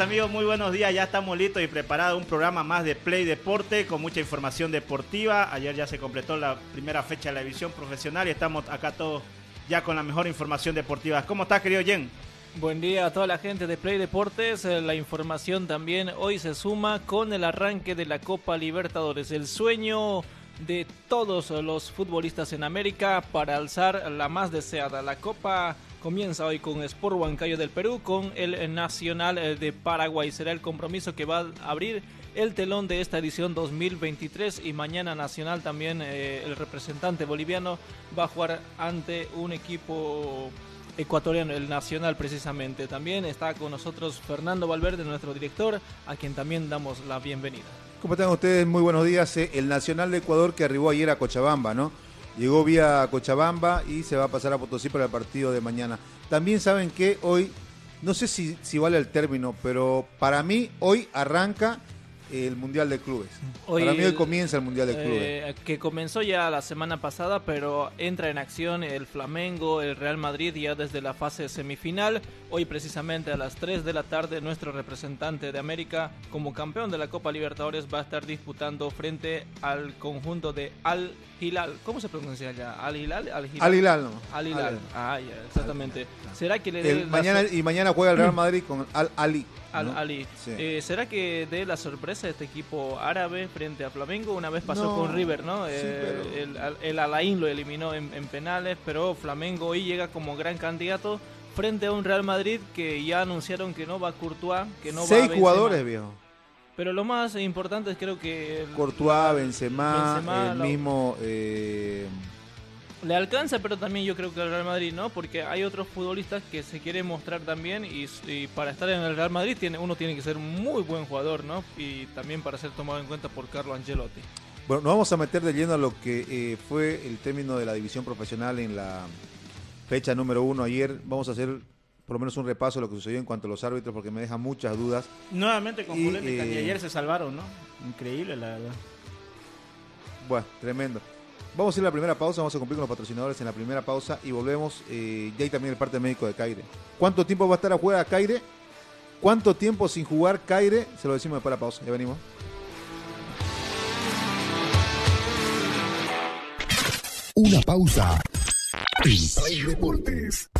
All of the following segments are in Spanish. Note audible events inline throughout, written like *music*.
Mis amigos? Muy buenos días. Ya estamos listos y preparados un programa más de Play Deporte con mucha información deportiva. Ayer ya se completó la primera fecha de la división profesional y estamos acá todos ya con la mejor información deportiva. ¿Cómo estás, querido Jen? Buen día a toda la gente de Play Deportes. Eh, la información también hoy se suma con el arranque de la Copa Libertadores. El sueño de todos los futbolistas en América para alzar la más deseada, la Copa comienza hoy con Sport Huancayo del Perú, con el Nacional eh, de Paraguay. Será el compromiso que va a abrir el telón de esta edición 2023 y mañana Nacional también eh, el representante boliviano va a jugar ante un equipo ecuatoriano, el Nacional precisamente. También está con nosotros Fernando Valverde, nuestro director, a quien también damos la bienvenida. ¿Cómo están ustedes? Muy buenos días. Eh, el Nacional de Ecuador que arribó ayer a Cochabamba, ¿no? Llegó vía Cochabamba y se va a pasar a Potosí para el partido de mañana. También saben que hoy, no sé si, si vale el término, pero para mí hoy arranca el Mundial de Clubes. Para mí hoy comienza el Mundial de Clubes. Eh, que comenzó ya la semana pasada, pero entra en acción el Flamengo, el Real Madrid ya desde la fase semifinal. Hoy precisamente a las 3 de la tarde nuestro representante de América como campeón de la Copa Libertadores va a estar disputando frente al conjunto de Al Hilal. ¿Cómo se pronuncia ya? ¿Al Hilal? Al Hilal, Al Hilal no. Al Hilal. Ah, ya, exactamente. ¿Será que le mañana Y mañana juega el Real *clears throat* Madrid con Al Ali. Al Ali. Eh, ¿Será que dé la sorpresa este equipo árabe frente a Flamengo? Una vez pasó con River, ¿no? Eh, el, el, Alain lo eliminó en, penales, pero Flamengo hoy llega como gran candidato frente a un Real Madrid que ya anunciaron que no va Courtois, que no Seis va jugadores, viejo. Pero lo más importante es creo que... Courtois, Benzema, el mismo... Eh, le alcanza, pero también yo creo que el Real Madrid no, porque hay otros futbolistas que se quieren mostrar también y, para estar en el Real Madrid tiene, uno tiene que ser muy buen jugador, ¿no? Y también para ser tomado en cuenta por Carlo Angelotti. Bueno, nos vamos a meter de lleno a lo que eh, fue el término de la división profesional en la fecha número uno ayer. Vamos a hacer por lo menos un repaso de lo que sucedió en cuanto a los árbitros porque me deja muchas dudas. Nuevamente con y, y ayer eh, se salvaron, ¿no? Increíble, la verdad. Bueno, tremendo. Vamos a ir a la primera pausa, vamos a cumplir con los patrocinadores en la primera pausa y volvemos. Eh, ya hay también el parte médico de Caire. ¿Cuánto tiempo va a estar a jugar Caire? ¿Cuánto tiempo sin jugar Caire? Se lo decimos después de la pausa. Ya venimos. Una pausa. Play Deportes.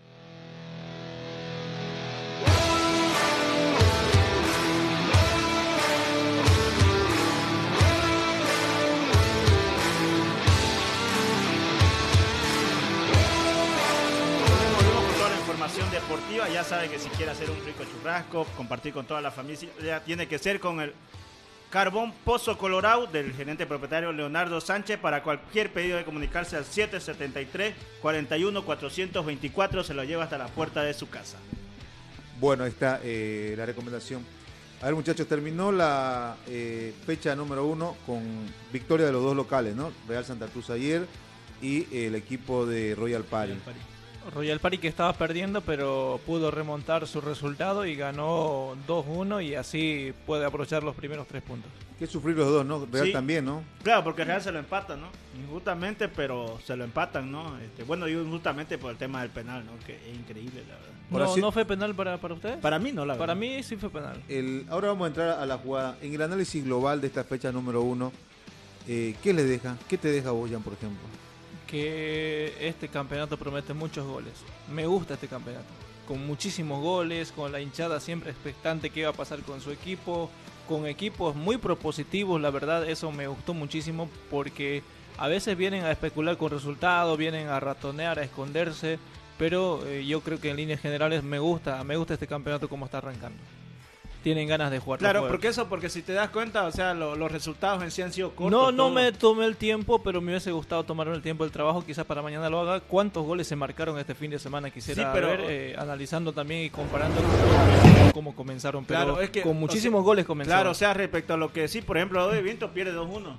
Información deportiva. Ya sabe que si quiere hacer un rico churrasco, compartir con toda la familia, ya tiene que ser con el Carbón Pozo Colorado del gerente propietario Leonardo Sánchez. Para cualquier pedido de comunicarse al 773 41 424 se lo lleva hasta la puerta de su casa. Bueno, ahí está eh, la recomendación. A ver, muchachos, terminó la eh, fecha número uno con victoria de los dos locales, ¿no? Real Santa Cruz ayer y el equipo de Royal Party. Royal Party que estaba perdiendo, pero pudo remontar su resultado y ganó 2-1 y así puede aprovechar los primeros tres puntos. Que sufrir los dos, ¿no? Real Sí. también, ¿no? Claro, porque Real se lo empatan, ¿no? Injustamente, pero se lo empatan, ¿no? Este, bueno, digo injustamente por el tema del penal, ¿no? Que es increíble, la verdad. No, ¿No fue penal para, para ustedes? Para mí no, la Para verdad. mí sí fue penal. El, ahora vamos a entrar a la jugada. En el análisis global de esta fecha número uno, eh, ¿qué le deja? ¿Qué te deja vos, Jan, por ejemplo? Que este campeonato promete muchos goles. Me gusta este campeonato. Con muchísimos goles, con la hinchada siempre expectante qué va a pasar con su equipo, con equipos muy propositivos, la verdad eso me gustó muchísimo porque a veces vienen a especular con resultados, vienen a ratonear, a esconderse, pero eh, yo creo que en líneas generales me gusta, me gusta este campeonato como está arrancando. Tienen ganas de jugar. Claro, porque eso, porque si te das cuenta, o sea, lo- los resultados en sí han sido cortos. No, no todo. me tomé el tiempo, pero me hubiese gustado tomarme el tiempo del trabajo. Quizás para mañana lo haga. ¿Cuántos goles se marcaron este fin de semana? Quisiera Sí, pero- ver, eh, analizando también y comparando con cómo comenzaron. Pero Claro, es que, con o muchísimos sea, goles comenzaron. Claro, o sea, respecto a lo que sí, por ejemplo, de Viento pierde 2-1.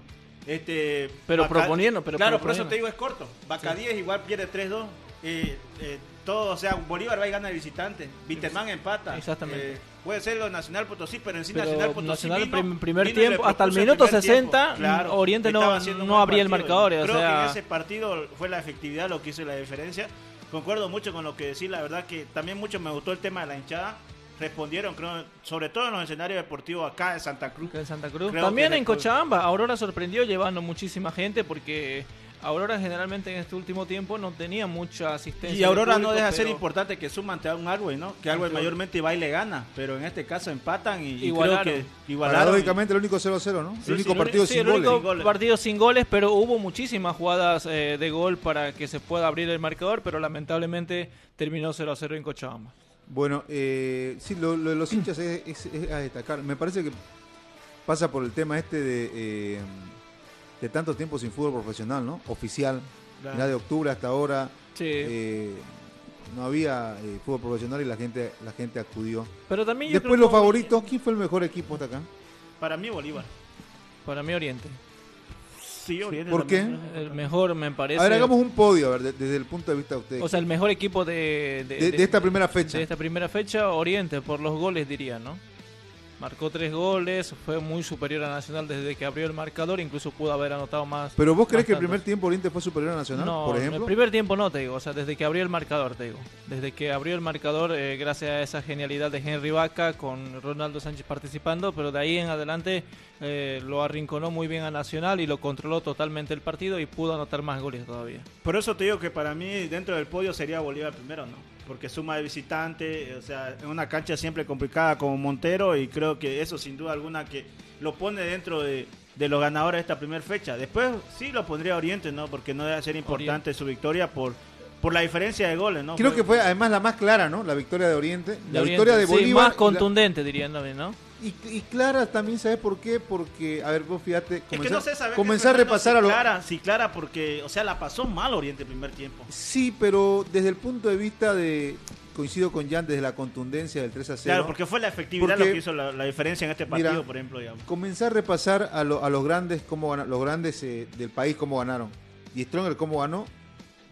Este, Pero proponiendo, pero Claro, proponiendo. por eso te digo, es corto. Vaca 10 igual pierde 3-2. Eh, eh, todo, o sea, Bolívar va y gana de visitante. Viterman empata. Exactamente. Eh, puede ser lo Nacional Potosí, pero en sí Pero Nacional Potosí. Nacional vino- prim- primer vino tiempo, hasta el minuto primer 60, tiempo. Oriente no- no abría el partido. marcador, o Creo sea- que en ese partido fue la efectividad lo que hizo la diferencia. Concuerdo mucho con lo que decís, la verdad que también mucho me gustó el tema de la hinchada. Respondieron, creo, sobre todo en los escenarios deportivos acá en Santa Cruz. En Santa Cruz. Creo También en Cochabamba, Aurora sorprendió llevando muchísima gente porque Aurora generalmente en este último tiempo no tenía mucha asistencia. Y Aurora público, no deja de ser importante que suman ante un Arway, ¿no? Que Arway mayormente va y le gana, pero en este caso empatan y, y creo Igualaron. que igualaron. Paradójicamente el único 0-0, ¿no? Sí, el único sí, partido Sí, sin el goles. único Sin goles. partido sin goles, pero hubo muchísimas jugadas eh, de gol para que se pueda abrir el marcador, pero lamentablemente terminó 0 a 0 en Cochabamba. Bueno, eh, sí, lo, lo de los hinchas es, es- es a destacar. Me parece que pasa por el tema este de, eh, de tanto tiempo sin fútbol profesional, ¿no? Oficial. Claro. Ya de octubre hasta ahora Sí. eh, no había eh, fútbol profesional y la gente la gente acudió. pero también yo Después creo los favoritos, ¿quién fue el mejor equipo hasta acá? Para mí Bolívar. Para mí Oriente. Sí, Oriente ¿Por también. El mejor me parece. A ver, hagamos un podio, a ver, de- desde el punto de vista de ustedes. O sea, el mejor equipo de, de, de, de esta primera fecha. de esta primera fecha, Oriente, por los goles diría, ¿no? Marcó tres goles, fue muy superior a Nacional desde que abrió el marcador, incluso pudo haber anotado más. Pero vos crees que el primer tiempo Oriente fue superior a Nacional, no, por el ejemplo? primer tiempo no te digo, o sea, desde que abrió el marcador te digo. Desde que abrió el marcador, eh, gracias a esa genialidad de Henry Vaca con Ronaldo Sánchez participando, pero de ahí en adelante eh, lo arrinconó muy bien a Nacional y lo controló totalmente el partido y pudo anotar más goles todavía. Por eso te digo que para mí dentro del podio sería Bolívar primero, ¿no? Porque suma de visitante, o sea, en una cancha siempre complicada como Montero y creo que eso sin duda alguna que lo pone dentro de, de los ganadores de esta primera fecha. Después sí lo pondría Oriente, ¿no? Porque no debe ser importante su victoria por, por la diferencia de goles, ¿no? Creo que fue además la más clara, ¿no? La victoria de Oriente. La victoria de Oriente, sí, Bolívar. más la- contundente dirían también, ¿no? Y, y Clara también, ¿sabes por qué? Porque, a ver, vos fíjate, Es que comenzar, no sé, comenzar a repasar a lo... Clara, sí, Clara, porque, o sea, la pasó mal Oriente el primer tiempo. Sí, pero desde el punto de vista de, coincido con Jan, desde la contundencia del 3 a 0. Claro, porque fue la efectividad Porque- lo que hizo la, la diferencia en este partido, Mira, por ejemplo, digamos. Comenzar a repasar a, lo- a los grandes, cómo los grandes eh, del país, cómo ganaron. Y Stronger, cómo ganó,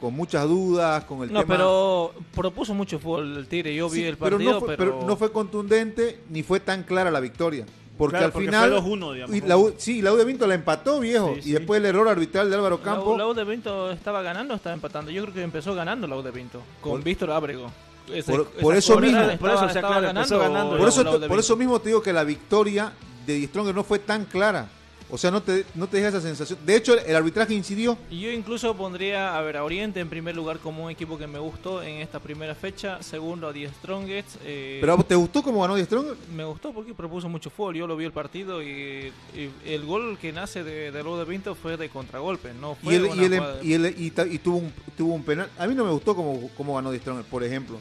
con muchas dudas, con el No, tema... pero propuso mucho fútbol el Tigre. Yo vi el pero, partido, no fue, pero no fue contundente ni fue tan clara la victoria. Porque Claro, al porque final. fue 2-1, digamos. y la U- sí, la U de Vinto la empató, viejo. Sí, y después el error arbitral de Álvaro La, Campo. la U de Pinto estaba ganando o estaba empatando. Yo creo que empezó ganando la U de Pinto con Por- Víctor Ábrego. Ese- por- eso mismo. estaba- Por eso, o sea, estaba claro, empezó ganando ganando. por eso, la U te- de por eso Pinto. mismo te digo que la victoria de Di Stronger no fue tan clara. O sea, no te, no te deja esa sensación. De hecho, el arbitraje incidió. Y yo incluso pondría a ver a Oriente en primer lugar como un equipo que me gustó en esta primera fecha. Segundo a Die Strongest. eh, Pero ¿a vos ¿te gustó cómo ganó Di Stronger? me gustó porque propuso mucho fútbol. Yo lo vi el partido y, y el gol que nace de, de de Pinto fue de contragolpe. No fue Y, él, una y, él- de- y, él- y tuvo, un, tuvo un penal. A mí no me gustó cómo, cómo ganó Di Stronger, por ejemplo.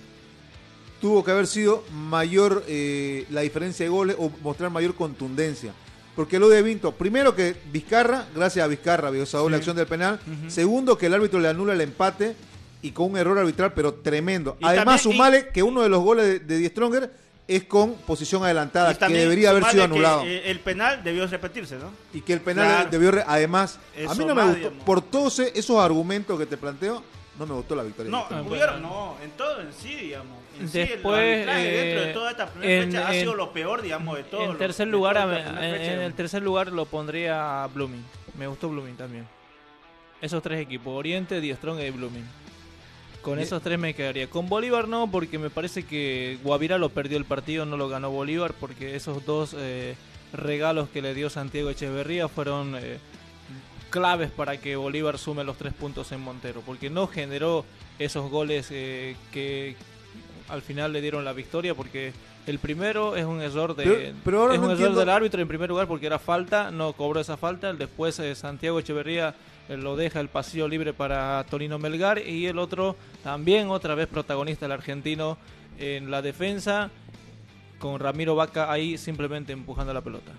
tuvo que haber sido mayor eh, la diferencia de goles o mostrar mayor contundencia. Porque lo de Vinto, primero que Vizcarra, gracias a Vizcarra, vio esa doble acción del penal. Segundo, que el árbitro le anula el empate y con un error arbitral, pero tremendo. Y Además, también- sumale que uno de los goles de, de Die Stronger es con posición adelantada, que debería haber sido que, anulado. eh, el penal debió repetirse, ¿no? y que el penal Claro. debió. Además, a mí no me gustó. digamos. Por todos esos argumentos que te planteo, no me gustó la victoria. No, Ah, hubieron, bueno. no, en todo en sí, digamos. En sí, el Después, arbitraje dentro de eh, toda esta primera en- fecha ha en- sido lo peor, digamos, de todo. en tercer lugar, en, en el tercer lugar lo pondría a Blooming. Me gustó Blooming también. Esos tres equipos, Oriente, Die Strong y Blooming. Con esos tres me quedaría. Con Bolívar no, porque me parece que Guavirá lo perdió el partido, no lo ganó Bolívar, porque esos dos eh, regalos que le dio Santiago Echeverría fueron eh, claves para que Bolívar sume los tres puntos en Montero, porque no generó esos goles eh, que al final le dieron la victoria, porque el primero es un error de Pero- pero ahora es no un error del árbitro en primer lugar porque era falta, no cobró esa falta, después eh, Santiago Echeverría eh, lo deja el pasillo libre para Torino Melgar y el otro también otra vez protagonista el argentino en la defensa con Ramiro Vaca ahí simplemente empujando la pelota.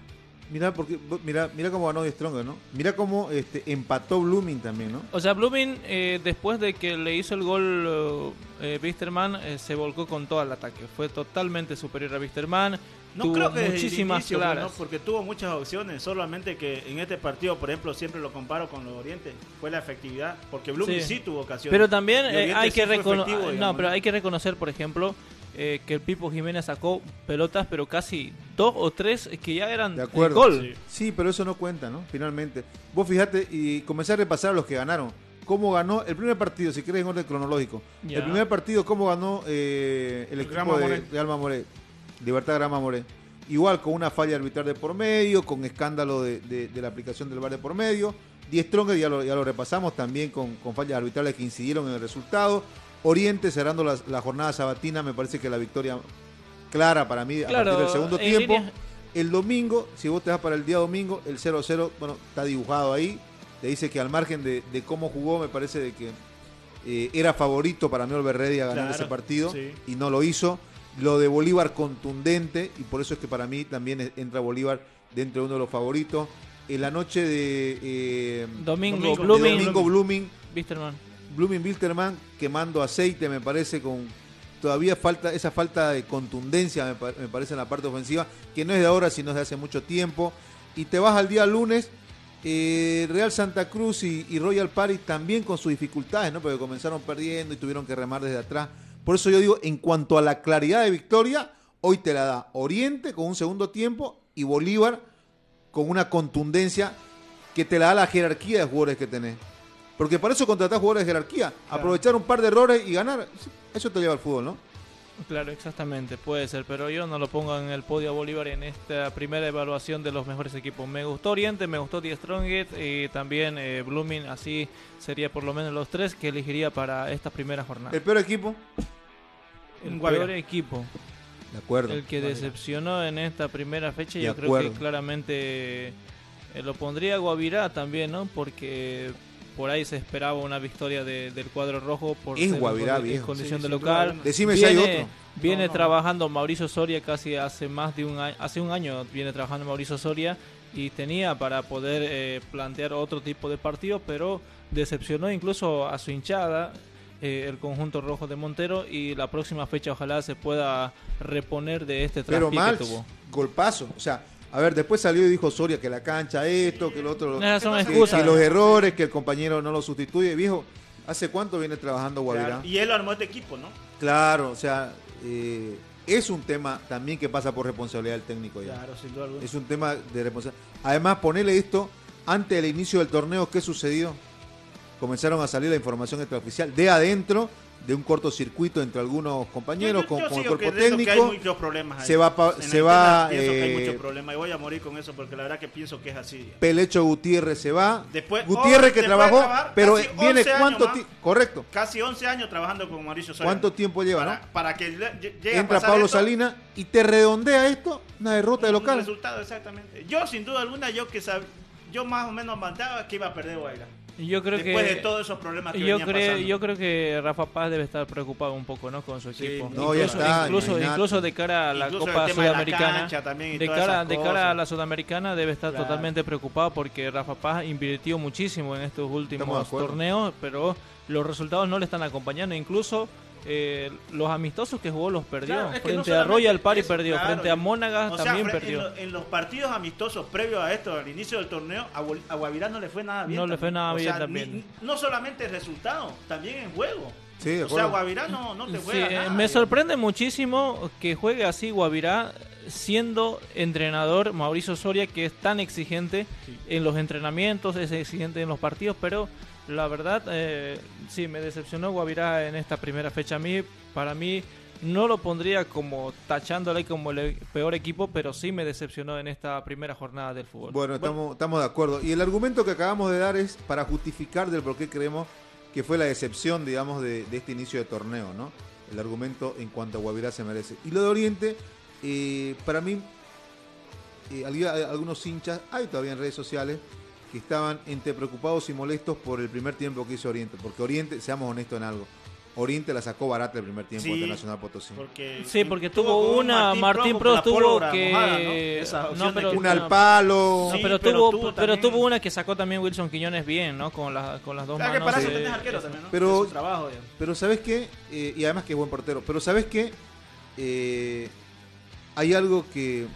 Mira, porque, mira, mira cómo ganó Die Stronger, ¿no? Mira cómo este, empató Blooming también, ¿no? O sea, Blooming, eh, después de que le hizo el gol eh, Wisterman, eh, se volcó con todo el ataque. Fue totalmente superior a Wisterman. No tuvo creo que muchísimas inicio, pues, claras. ¿no? porque tuvo muchas opciones, solamente que en este partido, por ejemplo, siempre lo comparo con los Oriente, fue la efectividad, porque Blooming sí, Sí. tuvo ocasiones. Pero también eh, hay sí que reconocer, efectivo, no, pero hay que reconocer, por ejemplo, eh, que el Pipo Jiménez sacó pelotas, pero casi dos o tres que ya eran De acuerdo. gol. Sí. Sí, pero eso no cuenta, ¿no? Finalmente. Vos fijate y comencé a repasar a los que ganaron. ¿Cómo ganó el primer partido, si querés en orden cronológico? Ya. El primer partido, ¿cómo ganó eh, el El equipo Grama de, Moré. de Alma Moré? Libertad Grama Moré. Igual con una falla arbitral de por medio, con escándalo de, de- de la aplicación del bar de por medio. Die Stronger, ya lo, ya lo repasamos, también con, con fallas arbitrales que incidieron en el resultado. Oriente cerrando la, la jornada sabatina, me parece que la victoria clara para mí a Claro, partir del segundo tiempo. El domingo, si vos te vas para el día domingo, el 0-0, bueno, está dibujado ahí. Te dice que al margen de, de cómo jugó, me parece de que eh, era favorito para mí Ready a ganar Claro, ese partido sí. y no lo hizo. Lo de Bolívar contundente y por eso es que para mí también entra Bolívar dentro de uno de los favoritos. En la noche de eh, Domingo, Domingo, de Blooming, domingo Blooming, Wisterman. Blooming Wilterman quemando aceite, me parece, con todavía falta esa falta de contundencia, me, pa- me parece, en la parte ofensiva, que no es de ahora, sino de hace mucho tiempo. Y te vas al día lunes, eh, Real Santa Cruz y, y Royal Paris también con sus dificultades, ¿no? Porque comenzaron perdiendo y tuvieron que remar desde atrás. Por eso yo digo, en cuanto a la claridad de victoria, hoy te la da Oriente con un segundo tiempo y Bolívar con una contundencia que te la da la jerarquía de jugadores que tenés. Porque para eso contratás jugadores de jerarquía. Aprovechar un par de errores y ganar. Eso te lleva al fútbol, ¿no? Claro, exactamente, puede ser, pero yo no lo pongo en el podio a Bolívar en esta primera evaluación de los mejores equipos. Me gustó Oriente, me gustó Die Strongest y también eh, Blooming, así sería por lo menos los tres que elegiría para esta primera jornada. El peor equipo. El peor equipo, De acuerdo. el que decepcionó en esta primera fecha, De yo creo que claramente eh, lo pondría Guavirá también, ¿no? Porque por ahí se esperaba una victoria de- del cuadro rojo por Es Guavirá, en condición Sí, de local. Decime si hay Viene- otro. Viene No, no. trabajando Mauricio Soria casi hace más de un año, hace un año viene trabajando Mauricio Soria y tenía para poder eh, plantear otro tipo de partido, pero decepcionó incluso a su hinchada eh, el conjunto rojo de Montero y la próxima fecha ojalá se pueda reponer de este mal. que tuvo. Golpazo. O sea, a ver, después salió y dijo Soria que la cancha esto, que lo otro. No, son que, excusas. que los errores, que el compañero no lo sustituye. Viejo, ¿hace cuánto viene trabajando Guavirá? Claro, Y él armó este equipo, ¿no? Claro, o sea, eh, es un tema también que pasa por responsabilidad del técnico ya. Claro, sin duda alguna. Es un tema de responsabilidad. Además, ponerle esto antes del inicio del torneo, ¿qué sucedió? Comenzaron a salir la información extraoficial de adentro, de un cortocircuito entre algunos compañeros Yo- con, yo con el cuerpo que hay técnico. muchos problemas ahí. Se va En se va, que hay eh, muchos problemas y voy a morir con eso porque la verdad que pienso que es así. Pelecho Gutiérrez se va. Después- Gutiérrez oh, que trabajó, pero viene 11 años cuánto más. correcto. Casi 11 años trabajando con Mauricio Soria. ¿Cuánto tiempo lleva, para, no? para que le- lle- llegue a Entra pasar Pablo Salinas y te redondea esto, una derrota de un local. resultado, exactamente. Yo, sin duda alguna, yo que sab- yo más o menos mandaba que iba a perder Guaira. Yo creo Después que de todos esos problemas que yo venían creo, pasando. yo creo que Rafa Paz debe estar preocupado un poco, ¿no? Con su Sí, equipo. no, ya incluso, está, incluso, incluso de cara a la Incluso Copa de la Sudamericana, de todas cara, de cara a la Sudamericana debe estar Claro. totalmente preocupado porque Rafa Paz invirtió muchísimo en estos de últimos torneos, pero los resultados no le están acompañando. Incluso eh, los amistosos que jugó los perdió. Claro, es que frente no a Royal Party perdió, claro, frente a Mónagas o sea, también fre- perdió. En, lo- en los partidos amistosos previos a esto, al inicio del torneo, a, Bol- a Guavirá no le fue nada bien. No le también. fue nada O bien sea, también. ni- no solamente el resultado, también en juego. Sí, de o sea. Guavirá no, no te Sí, juega eh, nada, me sorprende muchísimo que juegue así Guavirá siendo entrenador Mauricio Soria que es tan exigente en los entrenamientos, es exigente en los partidos, pero la verdad eh, sí me decepcionó Guavirá en esta primera fecha a mí, para mí no lo pondría como tachándole como el peor equipo, pero sí me decepcionó en esta primera jornada del fútbol. Bueno, estamos, estamos de acuerdo. Y el argumento que acabamos de dar es para justificar del por qué creemos que fue la decepción, digamos, de, de este inicio de torneo, ¿no? El argumento en cuanto a Guavirá se merece. Y lo de Oriente, eh, para mí, eh, algunos hinchas, hay todavía en redes sociales, que estaban entre preocupados y molestos por el primer tiempo que hizo Oriente. Porque Oriente, seamos honestos en algo, Oriente la sacó barata el primer tiempo Sí. de Nacional Potosí. Porque Sí, porque tuvo una, Martín Pro tuvo que... mojada, ¿no? Esa no, opción de pero- que- Un al palo. No, Sí, pero, pero tuvo, tuvo pero también- tuvo una que sacó también Wilson Quiñones bien, ¿no? Con, la- con las dos Claro que manos. para eso eh, tenés arquero también, ¿no? Pero- trabajo. Pero ¿sabes qué? Eh, y además que es buen portero. Pero ¿sabes qué? Eh, hay algo que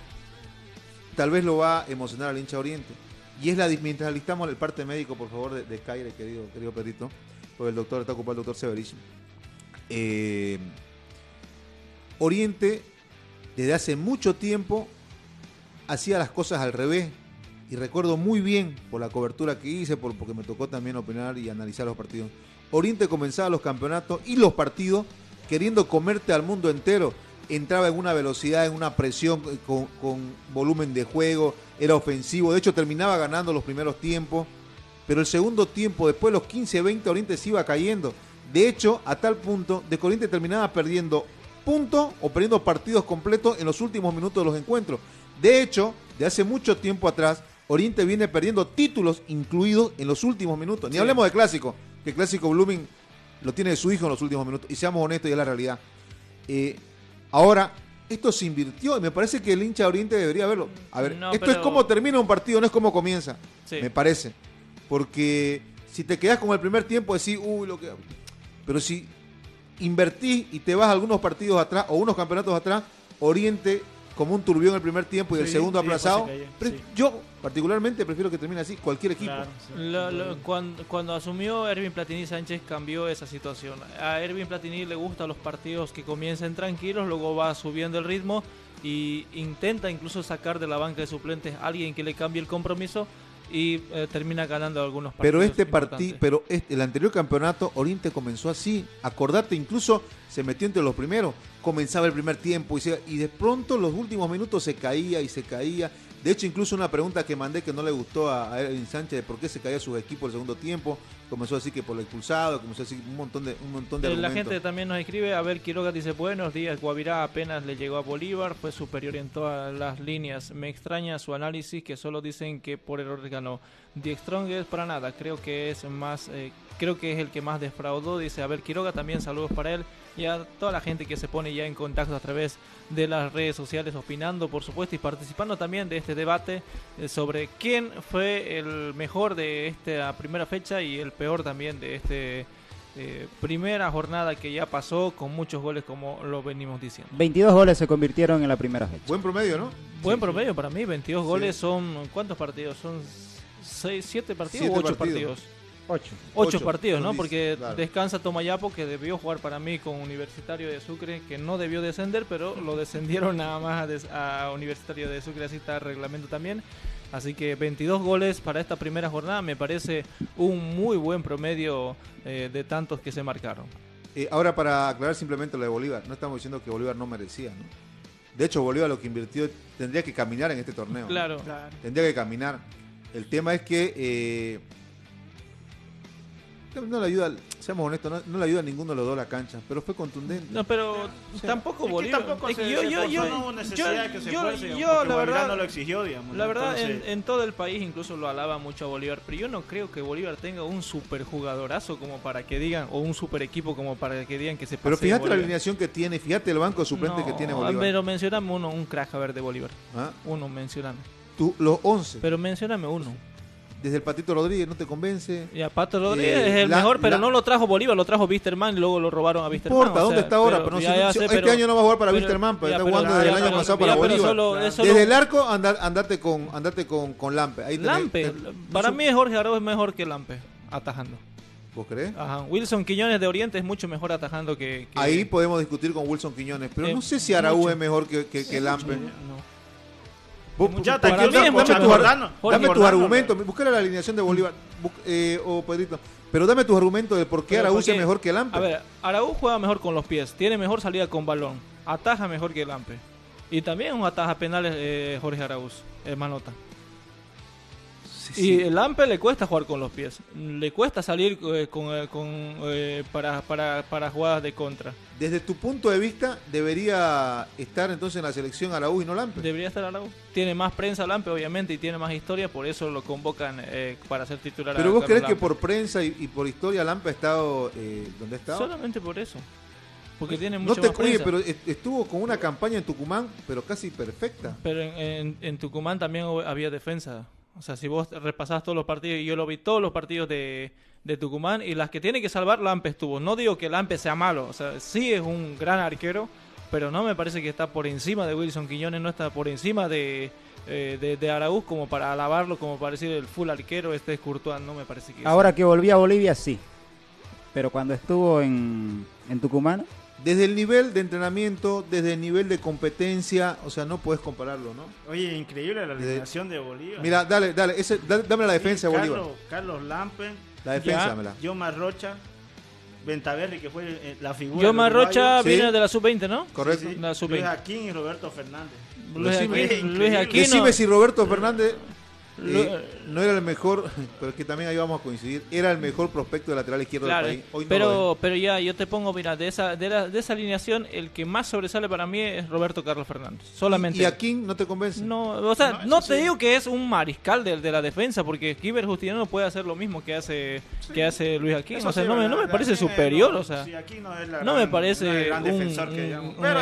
tal vez lo va a emocionar al hincha Oriente. Y es la mientras listamos el parte médico, por favor, de, de Caire, querido, querido Perito. Porque el doctor está ocupado el doctor Severich. Eh, Oriente, desde hace mucho tiempo, hacía las cosas al revés. Y recuerdo muy bien por la cobertura que hice, por, porque me tocó también opinar y analizar los partidos. Oriente comenzaba los campeonatos y los partidos queriendo comerte al mundo entero. Entraba en una velocidad, en una presión, eh, con volumen de juego, era ofensivo. De hecho, terminaba ganando los primeros tiempos. Pero el segundo tiempo, después de los 15-20, Oriente se iba cayendo. De hecho, a tal punto de que Oriente terminaba perdiendo puntos o perdiendo partidos completos en los últimos minutos de los encuentros. De hecho, de hace mucho tiempo atrás, Oriente viene perdiendo títulos incluidos en los últimos minutos. Ni Sí. hablemos de clásico, que el clásico Blooming lo tiene de su hijo en los últimos minutos. Y seamos honestos, y es la realidad. Eh, ahora, esto se invirtió y me parece que el hincha de Oriente debería verlo. A ver, No, esto es como termina un partido, no es como comienza. Sí. Me parece. Porque si te quedas con el primer tiempo, decís, uy, lo que. Pero si invertís y te vas algunos partidos atrás o unos campeonatos atrás, Oriente como un turbión el primer tiempo y el segundo sí, aplazado. cayó, sí. Yo, particularmente, prefiero que termine así cualquier equipo. Claro, sí. Lo- lo- cuando, cuando asumió Ervin Platini Sánchez cambió esa situación. A Ervin Platini le gustan los partidos que comiencen tranquilos, luego va subiendo el ritmo y intenta incluso sacar de la banca de suplentes a alguien que le cambie el compromiso y eh, termina ganando algunos partidos. Pero este partido, pero este, el anterior campeonato, Oriente comenzó así. Acordate, incluso se metió entre los primeros. Comenzaba el primer tiempo y, se- y de pronto los últimos minutos se caía y se caía. De hecho, incluso una pregunta que mandé que no le gustó a, Erwin Sánchez de por qué se caía su equipo el segundo tiempo. Comenzó así que por lo expulsado, comenzó así un montón de un montón de Eh, La argumentos. gente también nos escribe, a ver, Quiroga dice, buenos días, Guavirá apenas le llegó a Bolívar, fue superior en todas las líneas. Me extraña su análisis que solo dicen que por error ganó. The Strong es para nada, creo que es más, eh, creo que es el que más defraudó. Dice, a ver, Quiroga también saludos para él y a toda la gente que se pone ya en contacto a través de las redes sociales opinando, por supuesto, y participando también de este debate eh, sobre quién fue el mejor de esta primera fecha y el peor también de este eh, primera jornada que ya pasó con muchos goles como lo venimos diciendo. 22 goles se convirtieron en la primera fecha. Buen promedio, ¿no? Buen Sí, promedio para mí, 22 Sí. goles son ¿cuántos partidos? Son 6, 7 partidos Siete o 8 partidos. partidos. 8. 8 Ocho, partidos, ¿no? Porque claro. descansa Tomayapo que debió jugar para mí con Universitario de Sucre, que no debió descender, pero lo *laughs* descendieron nada más a, des- a Universitario de Sucre, así está el reglamento también. Así que 22 goles para esta primera jornada me parece un muy buen promedio eh, de tantos que se marcaron. Eh, ahora, para aclarar simplemente lo de Bolívar, no estamos diciendo que Bolívar no merecía, ¿no? De hecho, Bolívar lo que invirtió tendría que caminar en este torneo. Claro. Tendría que caminar. El tema es que eh, no le ayuda, seamos honestos, no, no le ayuda a ninguno de los dos la cancha, pero fue contundente. No, pero tampoco Es que Bolívar. tampoco es que se- yo, se yo, yo, no necesidad que se yo- yo, porque la verdad, no lo exigió, digamos. La verdad, Entonces, en, en todo el país incluso lo alaba mucho a Bolívar, pero yo no creo que Bolívar tenga un super jugadorazo como para que digan, o un super equipo como para que digan que se Pero fíjate la alineación que tiene, fíjate el banco suplente que No, tiene Bolívar. Pero mencioname uno, un crack a ver de Bolívar. ¿Ah? Uno, mencioname. Tú, los 11, Pero mencioname uno. Desde el Patito Rodríguez, ¿no te convence? Y a Pato Rodríguez Eh, es el la- mejor, pero la- no lo trajo Bolívar, lo trajo Wisterman y luego lo robaron a No Wisterman. importa, o ¿dónde sea, está ahora? Pero no, ya, si- ya si- sé, este pero- año no va a jugar para Wisterman, pero ya, está jugando desde ya, el año pasado ya, para Bolívar. solo- Desde el arco, andar, andate con, andate con, con Lampe. Ahí tenés- Lampe. te- Para mí Jorge Arauz es mejor que Lampe, atajando. ¿Vos crees? Ajá. Wilson Quiñones de Oriente es mucho mejor atajando que... que- Ahí podemos discutir con Wilson Quiñones, pero Eh, no sé si mucho. es mejor que, que, que Lampe. No. Vos- mí dame tus Jordano. Jorge Dame tus Jordano, argumentos. Buscar la alineación de Bolívar eh, o Pedrito. Pero dame tus argumentos de por qué porque- es mejor que Lampe. A ver, Araújo juega mejor con los pies, tiene mejor salida con balón, ataja mejor que Lampe. Y también un ataja penales eh, Jorge Araúz, el Y el Lampe le cuesta jugar con los pies, le cuesta salir eh, con, eh, con, eh, para, para, para jugadas de contra. Desde tu punto de vista, debería estar entonces en la selección Araújo y no Lampe. Debería estar Araújo. Tiene más prensa Lampe, obviamente, y tiene más historia, por eso lo convocan eh, para ser titular. a Pero vos crees que por prensa y, y por historia Lampe ha estado eh, donde ha estado. Solamente por eso. Porque tiene No mucho te más oye, prensa. pero est- estuvo con una campaña en Tucumán, pero casi perfecta. Pero en, en- en Tucumán también había defensa. O sea, si vos repasás todos los partidos, y yo lo vi todos los partidos de, de Tucumán, y las que tiene que salvar, Lampe estuvo. No digo que Lampe sea malo, o sea, sí es un gran arquero, pero no me parece que está por encima de Wilson Quiñones, no está por encima de, eh, de, de Araúz como para alabarlo, como para decir el full arquero, este es Courtois, no me parece que. Ahora que volví a Bolivia, sí. Pero cuando estuvo en, en Tucumán, Desde el nivel de entrenamiento, desde el nivel de competencia, o sea, no puedes compararlo, ¿no? Oye, increíble la alineación de Bolívar. Mira, dale, dale, ese, dale- dame la defensa de Sí, Bolívar. Carlos, Carlos Lampe, La defensa, Ya. dámela. Yomar Rocha, Ventaverri, que fue eh, la figura. Yo del Rocha uruguayo. Sí. viene de la sub-20, ¿no? Correcto. Sí, sí. La sub-20. Luis Aquín y Roberto Fernández. Luis Aquino. Decime si Roberto Fernández eh, no era el mejor, *laughs* pero es que también ahí vamos a coincidir, era el mejor prospecto de lateral izquierdo Claro, del país. Hoy no pero, pero ya yo te pongo, mira, de esa, de, la- de esa alineación, el que más sobresale para mí es Roberto Carlos Fernández. Solamente. ¿Y a quién no te convence? No, o sea, No, te sí. digo que es un mariscal de, de la defensa, porque Kiber Justiniano puede hacer lo mismo que hace que hace Luis Aquino. Eso O sea, sí, no, me, no me parece superior, o sea. no es la No gran- me parece un,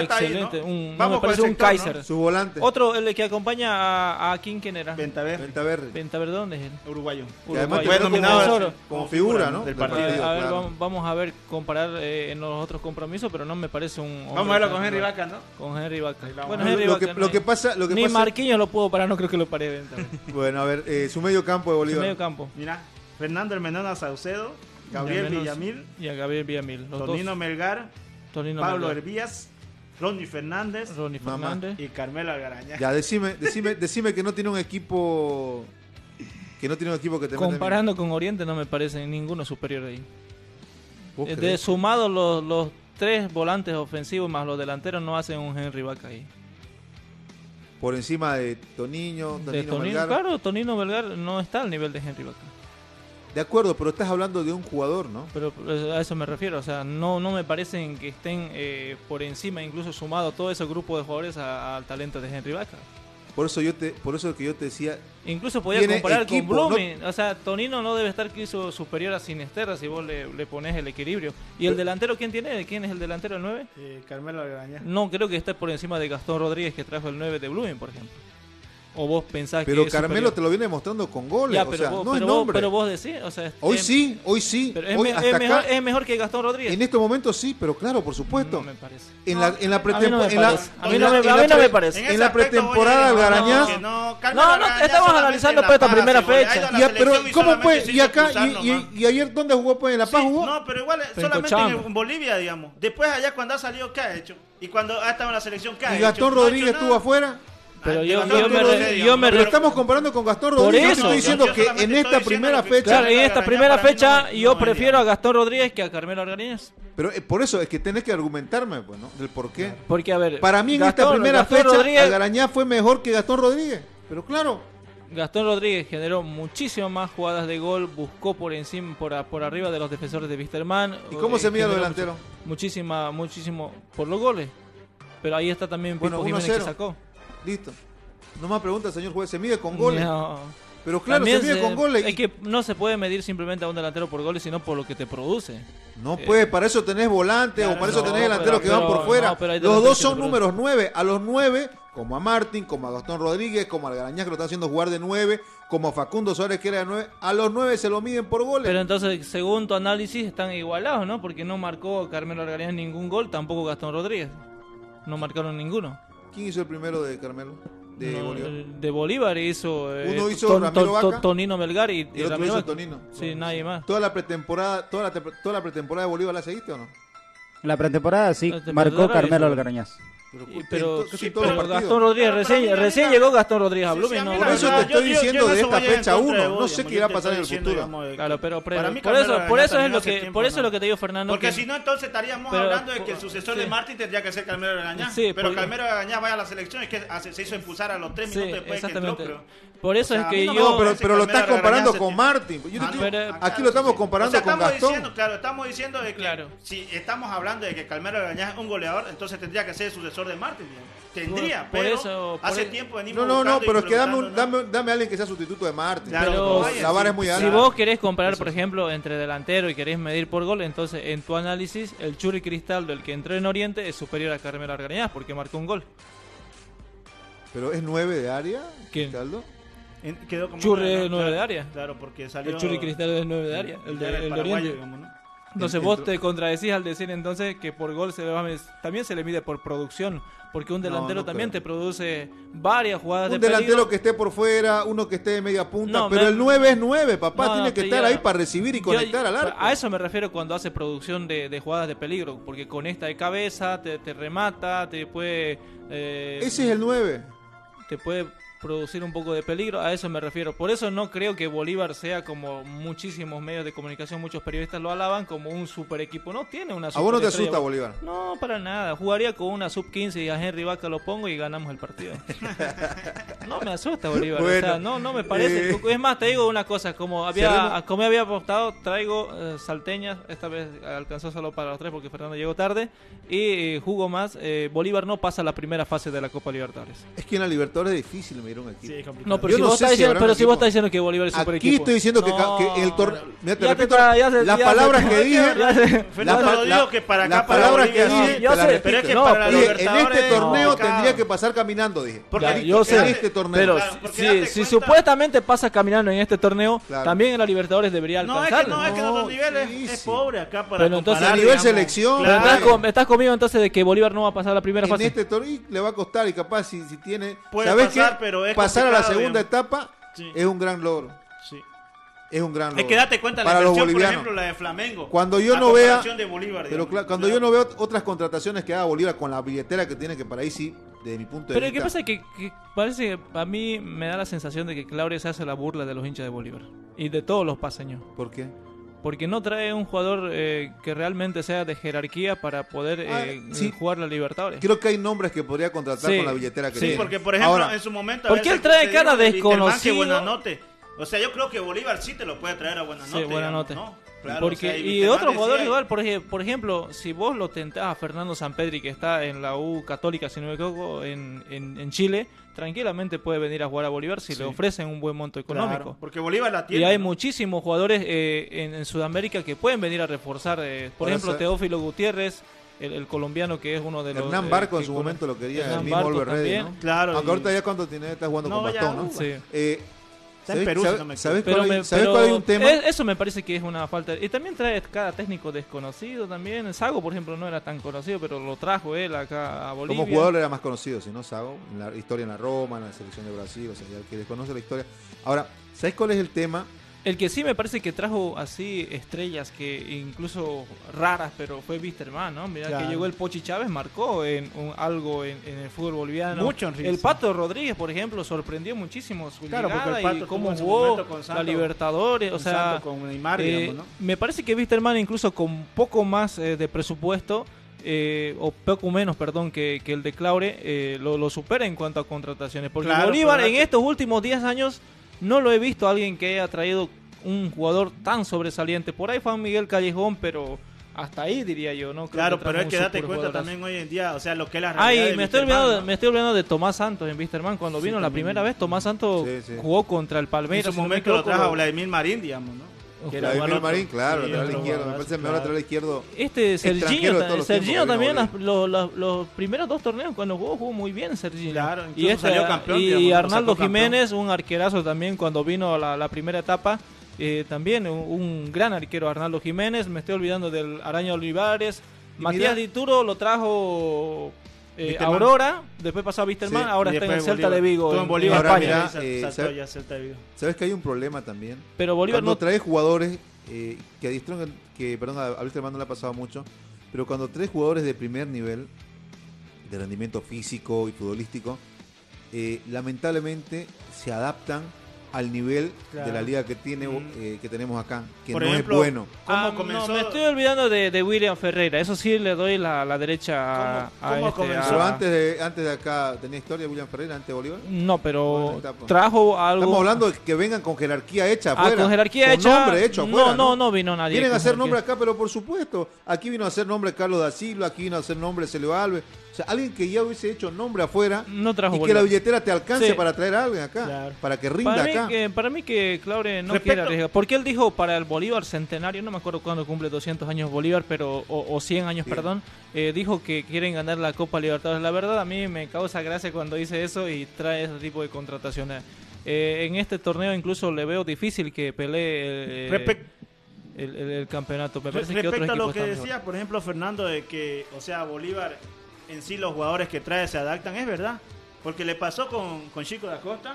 excelente, un- Vamos me parece un ¿no? Kaiser. Su volante. Otro, el que acompaña a, a King, ¿quién era? Ventaverri, Ventaverri. Ventaverri, ¿dónde es él? uruguayo. Además Fue como, nominado como figura, ¿no? Del Del partido. a ver, claro. vamos, vamos a ver, comparar eh, en los otros compromisos, pero no me parece un. hombre Vamos a verlo con Henry Vaca, ¿no? Con Henry Vaca. Bueno, Henry lo, que, Vaca. lo que pasa, lo que Ni pasa, Marquinhos lo pudo parar, no creo que lo pare de venta. *laughs* bueno, a ver, eh, su medio campo de Su Bolívar. medio campo. Mira, Fernando Hermenona Saucedo, Gabriel Villamil, Y a Gabriel Villamil. Los Tonino dos. Melgar, Tonino Pablo Melgar, Hervías, Ronnie Fernández Ronnie. Fernández. y Carmelo Algaraña. Ya, decime, decime, decime que no tiene un equipo que no tiene un equipo que te Comparando con Oriente no me parece ninguno superior ahí. miedo. ¿Vos Eh, De crees? sumado los, los tres volantes ofensivos más los delanteros no hacen un Henry Vaca ahí. Por encima de Toniño, De Tonino Tonino, Melgar. claro, Tonino Belgar no está al nivel de Henry Vaca. De acuerdo, pero estás hablando de un jugador, ¿no? Pero eh, a eso me refiero, o sea, no, no me parecen que estén eh, por encima, incluso sumado todo ese grupo de jugadores a- al talento de Henry Vaca. Por eso yo te, por eso que yo te decía, Incluso podía comparar equipo, con Blooming. O sea, Tonino no debe estar quiso superior a Sinisterra si vos le, le pones el equilibrio. ¿Y el delantero quién tiene? ¿Quién es el delantero el 9? Eh, Carmelo Algaraña. No creo que esté por encima de Gastón Rodríguez que trajo el 9 de Blooming, por ejemplo. O vos pensás pero que es Carmelo superior. te lo viene demostrando con goles, Ya, o pero, sea, vos, no es pero, vos, nombre. pero vos decís, o sea, hoy es- sí, hoy sí, Pero es, hoy me- hasta es mejor, acá, es mejor que Gastón Rodríguez. en este momento sí, pero claro, por supuesto. No me parece. En la, en la A mí no pretemporada, me parece. A mí en no la- me- en la no me parece. En pretemporada, oye, Algarañaz. que no, No, estamos analizando, pues, esta primera fecha. pero y ¿cómo pues? Y acá, y, y- y ayer dónde jugó pues? En La Paz jugó. No, pero igual En solamente en Bolivia, digamos. Después allá cuando ha salido, ¿qué ha hecho? Y cuando ha estado en la selección, ¿qué ha y hecho? Gastón ha hecho Rodríguez estuvo afuera. Pero yo- yo me re- yo me pero- estamos comparando con Gastón Por Rodríguez. Yo eso, estoy yo- diciendo yo que en estoy esta diciendo primera que- fecha. Claro, en esta primera fecha no- yo no, prefiero a. Gastón Rodríguez que a Carmelo Argañez. Pero eh, por eso es que tenés que argumentarme, pues, ¿no? Del por qué. Porque, a ver, Para mí en esta primera Gastón fecha, Rodríguez- Algarañá fue mejor que Gastón Rodríguez. Pero claro, Gastón Rodríguez generó muchísimas más jugadas de gol, buscó por encima, por, por arriba de los defensores de Wisterman. ¿Y cómo eh, se mide delanteros? mucho- Muchísima, muchísimo por los goles. Pero ahí está también Bueno, Pipo Jiménez que 1-0. sacó. Listo. No más preguntas, señor juez. ¿Se mide con goles? No. Pero claro, También se mide con goles. Es que no se puede medir simplemente a un delantero por goles, sino por lo que te produce. No puede, para eso tenés volante Claro, o para eso no, tenés delanteros pero- que van por fuera. no, Los dos son números 9. A los 9, como a Martín, como a Gastón Rodríguez, como al Garañaz que lo está haciendo jugar de 9, como a Facundo Suárez que era de 9, a los 9 se lo miden por goles. Pero entonces, según tu análisis, están igualados, ¿no? Porque no marcó Carmelo Argañán ningún gol, tampoco Gastón Rodríguez. No marcaron ninguno. ¿Quién hizo el primero de Carmelo? De No, Bolívar. de Bolívar hizo, eh, Uno hizo Ton- Ramiro Ton- Vaca. Tonino Melgar y, Y el otro Ramiro hizo. Tonino. Sí, nadie más. ¿Toda la pretemporada, toda la, te- toda la pretemporada de Bolívar la seguiste o no? La pretemporada sí, La marcó Carmelo Algarañaz. Pero, sí. Gastón Rodríguez recién, llegó Gastón Rodríguez a Sí, sí, Blooming. no, Por eso te estoy yo- diciendo yo de esta fecha contra de uno. vos, No sé qué va a pasar en el futuro. Claro, pero, pero- Para mí por eso, por Argañán eso es lo que, tiempo, por eso ¿no? es lo que te digo Fernando. Porque que- si no, entonces estaríamos Pero- hablando de que el sucesor de. Martín tendría que ser Carmelo Regañá. Sí, pero Carmelo Regañá vaya a la selección, es que se hizo impulsar a los tres Sí, minutos después de que entró. exactamente. Pero, Por eso O sea, es que no yo. No, pero, pero lo estás comparando con Martín. Yo Ah, Pero- ah, aquí lo estamos sí. comparando O sea, con estamos Gastón. Diciendo, claro, estamos diciendo de que Claro. si estamos hablando de que Regañá es un goleador, entonces tendría que ser el sucesor de Martín. digamos. Tendría, Por- por pero eso- por hace tiempo venimos No, no, no, pero es que dame, un- dame, dame a alguien que sea sustituto de Martín. Claro, Pero- vaya, la vara es muy Si alta. vos querés comparar, por ejemplo, entre delantero y querés medir por gol, entonces en tu análisis, el Churi Cristaldo, el que entró en Oriente, es superior a Carmelo Argañaz porque marcó un gol. Pero es 9 de área, ¿Quién? Cristaldo. En- quedó como Churri nueve, es ¿no? nueve de Claro, área. Claro, porque salió. El Churi Cristaldo es 9 de área, el de, el de paraguayo, Oriente. digamos, ¿no? Entonces El- vos el- te contradecís al decir entonces que por gol se le va a mes- también se le mide por producción, porque un delantero no también creo. te produce varias jugadas Un de delantero peligro. que esté por fuera, uno que esté de media punta, No, pero me- el 9 es 9, papá, tiene que estar ahí para recibir y Yo- conectar al arco. A eso me refiero cuando hace producción de, de jugadas de peligro, porque conecta de cabeza, te, te remata, te puede eh, Ese es el 9. te puede producir un poco de peligro, a eso me refiero. Por eso no creo que Bolívar sea como muchísimos medios de comunicación, muchos periodistas lo alaban como un super equipo. No tiene una A vos no te asusta Bolívar. No, para nada. Jugaría con una sub 15 y a Henry Vaca lo pongo y ganamos el partido. *laughs* no me asusta Bolívar. o sea, no, no me parece. eh, Es más, te digo una cosa. Como había, como había apostado, traigo eh, salteñas. Esta vez alcanzó solo para los tres porque Fernando llegó tarde. Y eh, jugo más. eh, Bolívar no pasa la primera fase de la Copa Libertadores. Es que en la Libertadores es difícil medir equipo. Sí, es complicado. No, pero Yo si no vos sé estás si diciendo, pero si vos equipo. estás diciendo que Bolívar es super Aquí equipo. estoy diciendo que, ca- No. que el torneo. Mira, te Ya repito está, ya se- las ya palabras que *laughs* dije. ya se- la Fernando, lo la- digo que para acá, las para palabras que Bolivia, dije, yo te las sé, repito. pero es que No, para Dije, en Libertadores este es torneo complicado. tendría que pasar caminando, dije. Porque Ya, yo sé, en este torneo. pero Claro, porque si, date si cuenta- supuestamente pasa caminando en este torneo, Claro. también en la Libertadores debería No, es que alcanzar. no, es que No, los niveles sí, es sí. pobre acá para Pero entonces comparar, a nivel digamos. selección, Pero Claro. estás, con- estás conmigo entonces de que Bolívar no va a pasar la primera En fase. este torneo le va a costar y capaz si, si tiene. Puede ¿Sabes pasar, qué? pero es Pasar a la segunda digamos. etapa Sí. es un gran logro. Sí. Es un gran logro. Es que date cuenta la para los inversión, por ejemplo, la de Flamengo. Cuando yo no vea- comparación de Bolívar, Pero digamos. claro, cuando yo no veo otras contrataciones que haga Bolívar con la billetera que tiene, que para ahí sí, desde mi punto de Pero vista. ¿qué pasa? Que, que parece que a mí me da la sensación de que Claudio se hace la burla de los hinchas de Bolívar y de todos los paseños. ¿Por qué? Porque no trae un jugador eh, que realmente sea de jerarquía para poder Ah, eh, sí. jugar la Libertadores. Creo que hay nombres que podría contratar Sí, con la billetera que sí, tiene. Sí, porque por ejemplo, Ahora, en su momento. Porque veces él trae cara desconocido. que Buenanote. O sea, yo creo que Bolívar sí te lo puede traer a Buenanote. Sí, Buenanote. ¿no? Claro, Porque, o sea, y Wisterman otros jugadores igual, por, ej- por ejemplo, si vos lo tentás a Fernando Sampedri, que está en la U Católica, si no me equivoco, en, en, en Chile, tranquilamente puede venir a jugar a Bolívar si Sí. le ofrecen un buen monto Claro, económico. porque Bolívar la Y tiene. hay ¿no? muchísimos jugadores eh, en, en Sudamérica que pueden venir a reforzar. eh, por ejemplo, Teófilo Gutiérrez, el, el colombiano que es uno de los. Hernán eh, Barco en su con- momento lo quería, Hernán el mismo Barco Oliver Ready, también. ¿no? Claro. Aunque y- ahorita ya cuánto tiene, está jugando No, con ya, bastón, ¿no? Sí. Está en ¿sabes- Perú, si sabes- no me equivoco. ¿Sabes Pero, cuál, hay- me- sabes pero cuál hay un tema? es- eso me parece que es una falta. Y también trae cada técnico desconocido también. Sago, por ejemplo, no era tan conocido, pero lo trajo él acá a Bolivia. Como jugador era más conocido, si no Sago, en la historia en la Roma, en la selección de Brasil, o sea, ya el que desconoce la historia. Ahora, ¿sabes cuál es el tema? El que sí me parece que trajo así estrellas que incluso raras, pero fue Wisterman, ¿no? Mira Claro. que llegó el Pochi Chávez, marcó en un- algo en, en el fútbol boliviano. Mucho en El. Pato Rodríguez, por ejemplo, sorprendió muchísimo su Claro, porque el llegada Pato y cómo jugó con la Libertadores, o con sea, Santos con Neymar, eh, digamos, ¿no? me parece que Wisterman incluso con poco más eh, de presupuesto eh, o poco menos, perdón, que, que el de Claure, eh, lo, lo supera en cuanto a contrataciones. Porque Claro, Bolívar en estos últimos 10 años no lo he visto a alguien que haya traído un jugador tan sobresaliente. Por ahí fue Miguel Callejón, pero hasta ahí diría yo, ¿no? Creo Claro, que pero es que date cuenta jugadorazo. también hoy en día, o sea, lo que es la realidad. Ay, de me estoy, olvidando, ¿no? me estoy olvidando de Tomás Santos en Wisterman. Cuando Sí, vino la primera vez, Tomás Santos Sí, sí. jugó contra el En Palmeiras. su si no me momento lo trajo a Vladimir Marín, digamos, ¿no? Vladimir Marín, claro, sí, lateral otro izquierdo. Me parece el mejor lateral izquierdo. Este Serginho, los Serginho también las- los, los- los primeros dos torneos cuando jugó jugó muy bien Serginho. Claro, y incluso salió campeón, y digamos, lo Arnaldo sacó campeón. Jiménez, un arquerazo también cuando vino la, la primera etapa. eh, también un, un gran arquero Arnaldo Jiménez. Me estoy olvidando del Araña Olivares. Y Matías mira- Dituro lo trajo eh, Wisterman. Aurora, después pasó a Wisterman, Sí, ahora está en el Celta de. Vigo. En Bolívar, España. mira, eh, saltó ¿sabe- ya Celta de Vigo. ¿Sabes que hay un problema también? Pero Bolívar cuando no traes jugadores eh, que a Distrón, que perdón, a a Wilstermann no le ha pasado mucho, pero cuando traes jugadores de primer nivel, de rendimiento físico y futbolístico, eh, lamentablemente se adaptan al nivel de la liga que tiene Mm. eh, que tenemos acá, que Por no ejemplo, es bueno. ¿Cómo Ah, comenzó? No, me estoy olvidando de, de William Ferreira. Eso sí le doy la, la derecha a, ¿Cómo- a cómo este, comenzó? Pero antes de, antes de acá, ¿tenía historia William Ferreira, antes de Bolívar? No, pero etapa. trajo algo. Estamos hablando de que vengan con jerarquía hecha Ah, afuera. con jerarquía con hecha. nombre hecho no, afuera. no, no vino nadie. Vienen a hacer jerarquía. nombre acá, pero por supuesto. Aquí vino a hacer nombre Carlos da Silva, aquí vino a hacer nombre Celio Alves. O sea, alguien que ya hubiese hecho nombre afuera No trajo y que la billetera te alcance Sí. para traer a alguien acá, Claro. para que rinda Para mí, acá. que, para mí que Claure no Respecto- quiere arriesgar. Porque él dijo para el Bolívar centenario, no me acuerdo cuándo cumple 200 años Bolívar, pero o, o 100 años, Sí. perdón, eh, dijo que quieren ganar la Copa Libertadores. La verdad, a mí me causa gracia cuando dice eso y trae ese tipo de contrataciones. Eh, en este torneo incluso le veo difícil que pelee eh, el, el- el campeonato. Me parece que otros Respecto a lo que mejor. decía, por ejemplo, Fernando, de que, o sea, Bolívar en sí los jugadores que trae se adaptan, es verdad. Porque le pasó con, con Chico da Costa,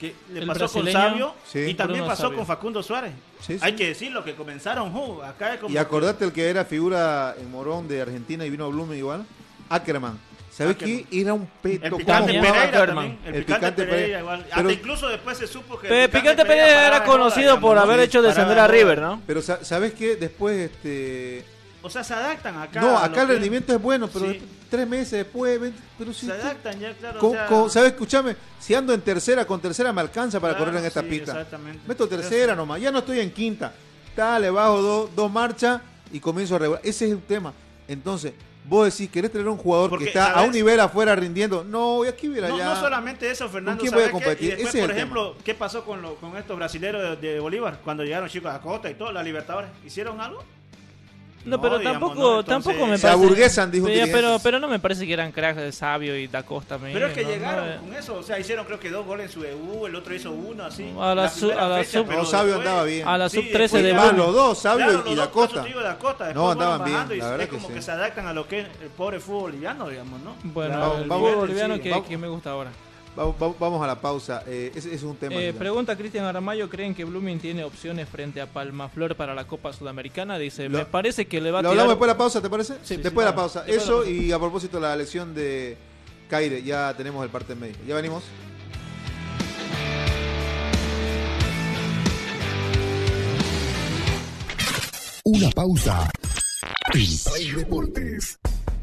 que le El pasó con Sabio Sí. y también Bruno pasó Sabio. con Facundo Suárez. Sí, sí. Hay que decirlo, que comenzaron, uh, acá Y acordate el que era figura en Morón de Argentina y vino a Blumen igual, Ackerman. ¿Sabes qué? Era un peto. el ¿Cómo picante? Pereira también. El, El picante, Picante Pereira, Pereira. igual. Pero- Hasta incluso después se supo que. El Picante Pereira paraba era conocido por haber hecho descender de a. River, ¿no? Pero sa- ¿sabes qué? Después, este... O sea, se adaptan acá. no, acá el que- rendimiento es bueno, pero Sí. tres meses después... Pero si Se adaptan ya, claro. o ¿Cómo- sea, cómo- ¿Sabes? Escúchame, si ando en tercera, con tercera me alcanza para claro, correr en esta sí, pista. Exactamente. Meto tercera nomás, ya no estoy en quinta. Dale, bajo dos, dos marchas y comienzo a regular. Ese es el tema. Entonces, vos decís, querés tener un jugador Porque, que está a un nivel afuera rindiendo. No, y aquí mira No, ya. no solamente eso, Fernando. quién voy a competir? Y después, Ese es por el ejemplo, ¿qué pasó con, lo- con estos brasileños de, de Bolívar? Cuando llegaron chicos a Costa y todo, la Libertadores. ¿Hicieron algo? No, pero digamos, tampoco, ¿no? Entonces, tampoco me se parece. aburguesan, dijo pero, pero, pero no me parece que eran cracks de Sabio y Da Costa. Pero es que no, llegaron no, con eso, o sea, hicieron creo que dos goles en su debut, el otro hizo uno, así. A la su- primera a la fecha, sub- pero Sabio después- andaba bien. A la Sí, sub 13 después de ya- Bruno. los dos, Sabio Claro, y Da Costa. No, andaban bien, la es verdad que como sí. que se adaptan a lo que es el pobre fútbol boliviano, digamos, ¿no? Bueno, Claro, el fútbol boliviano sí. que me gusta ahora. Va- va- Vamos a la pausa. Eh, ese es un tema. Eh, pregunta Cristian Aramayo, ¿creen que Blooming tiene opciones frente a Palmaflor para la Copa Sudamericana? Dice, Lo- me parece que le va a Lo tirar... hablamos después de la pausa, ¿te parece? Sí, después sí, de la pausa. La Eso y a propósito de la elección de Caire, ya tenemos el parte médico. Ya venimos. Una pausa. En Play Deportes.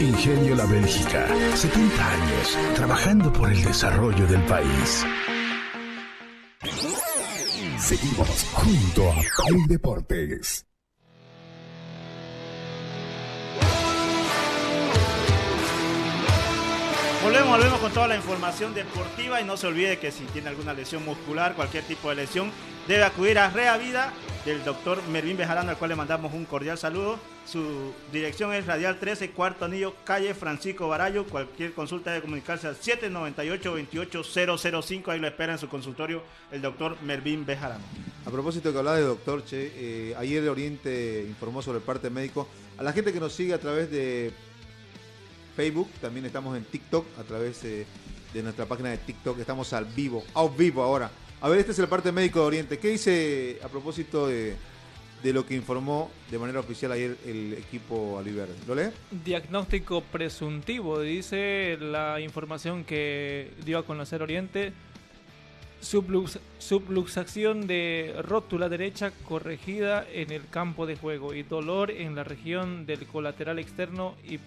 Ingenio La Bélgica, 70 años trabajando por el desarrollo del país. Seguimos junto a Play Deportes. Volvemos volvemos, con toda la información deportiva y no se olvide que si tiene alguna lesión muscular, cualquier tipo de lesión, debe acudir a Rea Vida del doctor Mervin Bejarano, al cual le mandamos un cordial saludo. Su dirección es Radial 13, cuarto anillo, calle Francisco Barayo. Cualquier consulta debe comunicarse al 798-28005. Ahí lo espera en su consultorio el doctor Mervin Bejarano. A propósito que hablaba de doctor Che, eh, ayer el Oriente informó sobre el parte médico. A la gente que nos sigue a través de Facebook, también estamos en TikTok, a través eh, de nuestra página de TikTok, estamos al vivo, a vivo ahora. A ver, este es el parte médico de Oriente. ¿Qué dice a propósito de, lo que informó de manera oficial ayer el equipo Aliverde? ¿Lo lee? Diagnóstico presuntivo, dice la información que dio a conocer Oriente. Sublux- subluxación de rótula derecha corregida en el campo de juego y dolor en la región del colateral externo y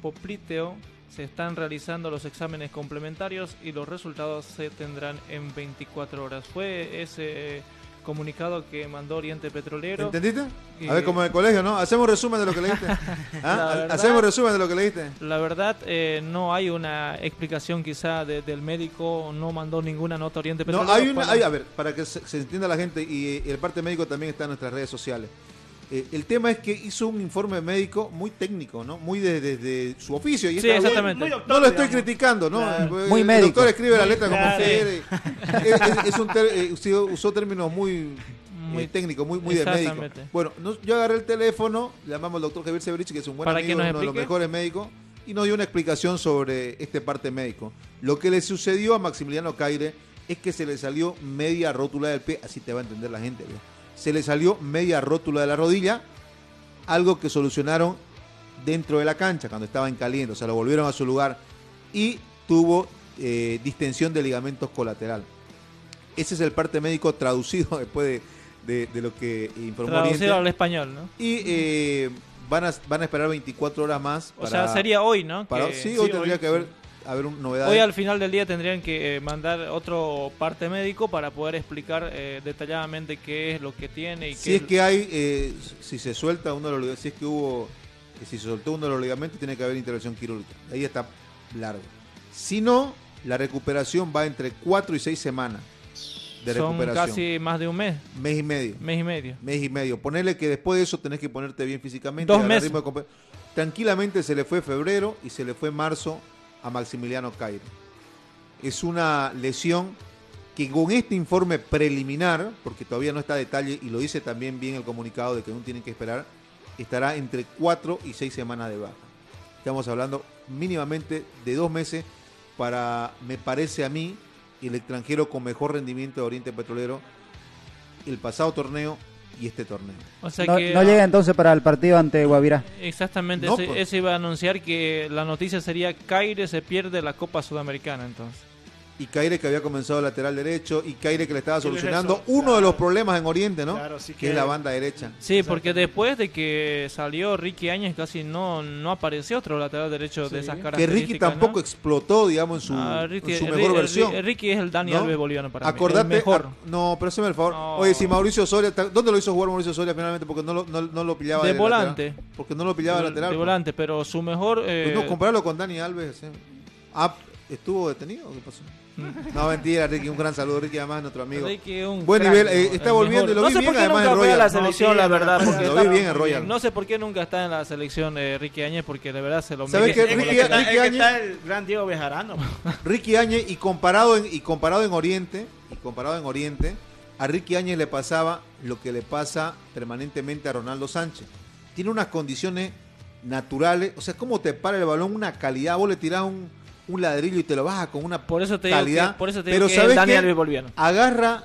popliteo. Se están realizando los exámenes complementarios y los resultados se tendrán en 24 horas. Fue ese comunicado que mandó Oriente Petrolero. ¿Entendiste? A ver, como en el colegio, ¿no? Hacemos resumen de lo que leíste. *laughs* ¿Ah? Verdad- Hacemos resumen de lo que leíste. La verdad, eh, no hay una explicación quizá de- del médico, no mandó ninguna nota Oriente No, Petrolero. hay una, para- hay- a ver, para que se, se entienda la gente, y eh, el parte médico también está en nuestras redes sociales. Eh, el tema es que hizo un informe médico muy técnico, ¿no? Muy desde de, su oficio. Y Sí, exactamente. Muy doctor, No lo estoy digamos. criticando, ¿no? Claro. El- Muy el médico. doctor escribe la letra como claro. quiere. Es, es- es un ter- eh, usó- usó términos muy, Muy- eh, técnicos, muy, muy de médico. Exactamente. Bueno, no- yo agarré el teléfono, le llamamos al doctor Javier Severich, que es un buen amigo, uno de los mejores médicos, y nos dio una explicación sobre este parte médico. Lo que le sucedió a Maximiliano Caire es que se le salió media rótula del pie, así te va a entender la gente. ¿ve? Se le salió media rótula de la rodilla, algo que solucionaron dentro de la cancha cuando estaba en caliente, o sea, lo volvieron a su lugar y tuvo eh, distensión de ligamentos colateral. Ese es el parte médico traducido *laughs* después de, de- de lo que informó traducido Oriente. al español, ¿no? Y eh, van, a, van a esperar 24 horas más. O sea, sería hoy, ¿no? para- Que- sí, hoy tendría hoy, que haber, haber un novedad. Hoy al final del día tendrían que eh, mandar otro parte médico para poder explicar eh, detalladamente qué es lo que tiene y si qué es que hay, eh, si se suelta uno de los ligamentos, si es que hubo, si se soltó uno de los ligamentos, tiene que haber intervención quirúrgica. Ahí está largo. Si no, la recuperación va entre 4 y 6 semanas de son recuperación. casi más de un mes, Mes y medio. mes y medio. mes y medio. Ponerle que después de eso tenés que ponerte bien físicamente. Dos meses. ritmo de compe- Tranquilamente se le fue febrero y se le fue marzo a Maximiliano Cairo. Es una lesión que con este informe preliminar, porque todavía no está a detalle y lo dice también bien el comunicado de que aún tienen que esperar, estará entre cuatro y seis semanas de baja. Estamos hablando mínimamente de dos meses para, me parece a mí, el extranjero con mejor rendimiento de Oriente Petrolero, el pasado torneo y este torneo. O sea no, que no llega entonces para el partido ante Guavirá. Exactamente, No, ese, pues. ese iba a anunciar que la noticia sería Caire se pierde la Copa Sudamericana entonces. Y Caire que había comenzado lateral derecho y Caire que le estaba solucionando uno claro. de los problemas en Oriente, ¿no? Claro, sí que, que- es la banda derecha. Sí, porque después de que salió Ricky Áñez casi no, no apareció otro lateral derecho de esas Que características. Ricky tampoco ¿no? explotó, digamos, en su, Ah, en Ricky, su Ri- mejor versión. Ricky es el Dani ¿no? Alves boliviano para Acordate, mí. el mejor. no, pero haceme el favor. No. Oye, si Mauricio Soria, ¿ta- ¿dónde lo hizo jugar Mauricio Soria finalmente? Porque no lo, no, no lo pillaba De lateral. volante. Porque no lo pillaba de de, lateral. de volante, pero su mejor... eh, Pues no, compararlo con Dani Alves. eh. Ah, ¿Estuvo detenido o qué pasó? *laughs* No, mentira, Ricky, un gran saludo. Ricky, además, nuestro amigo. Ricky un Buen crack, nivel, ¿no? eh, está volviendo y lo mejor. vi no sé bien, por qué además, nunca en fue a la Royal. selección, No, sí, la verdad. lo Porque vi está- bien en Royal. No sé por qué nunca está en la selección eh, Ricky Áñez, porque de verdad se lo ¿Sabes merece. qué? Ricky- está- Ricky es que Áñez- está el gran Diego Bejarano. Ricky Áñez y comparado en y comparado en Oriente y comparado en Oriente a Ricky Áñez le pasaba lo que le pasa permanentemente a Ronaldo Sánchez tiene unas condiciones naturales o sea cómo te para el balón una calidad vos le tirás un, un ladrillo y te lo bajas con una Por eso te digo calidad que, por eso te digo pero que es sabes Dani qué? Alves boliviano. agarra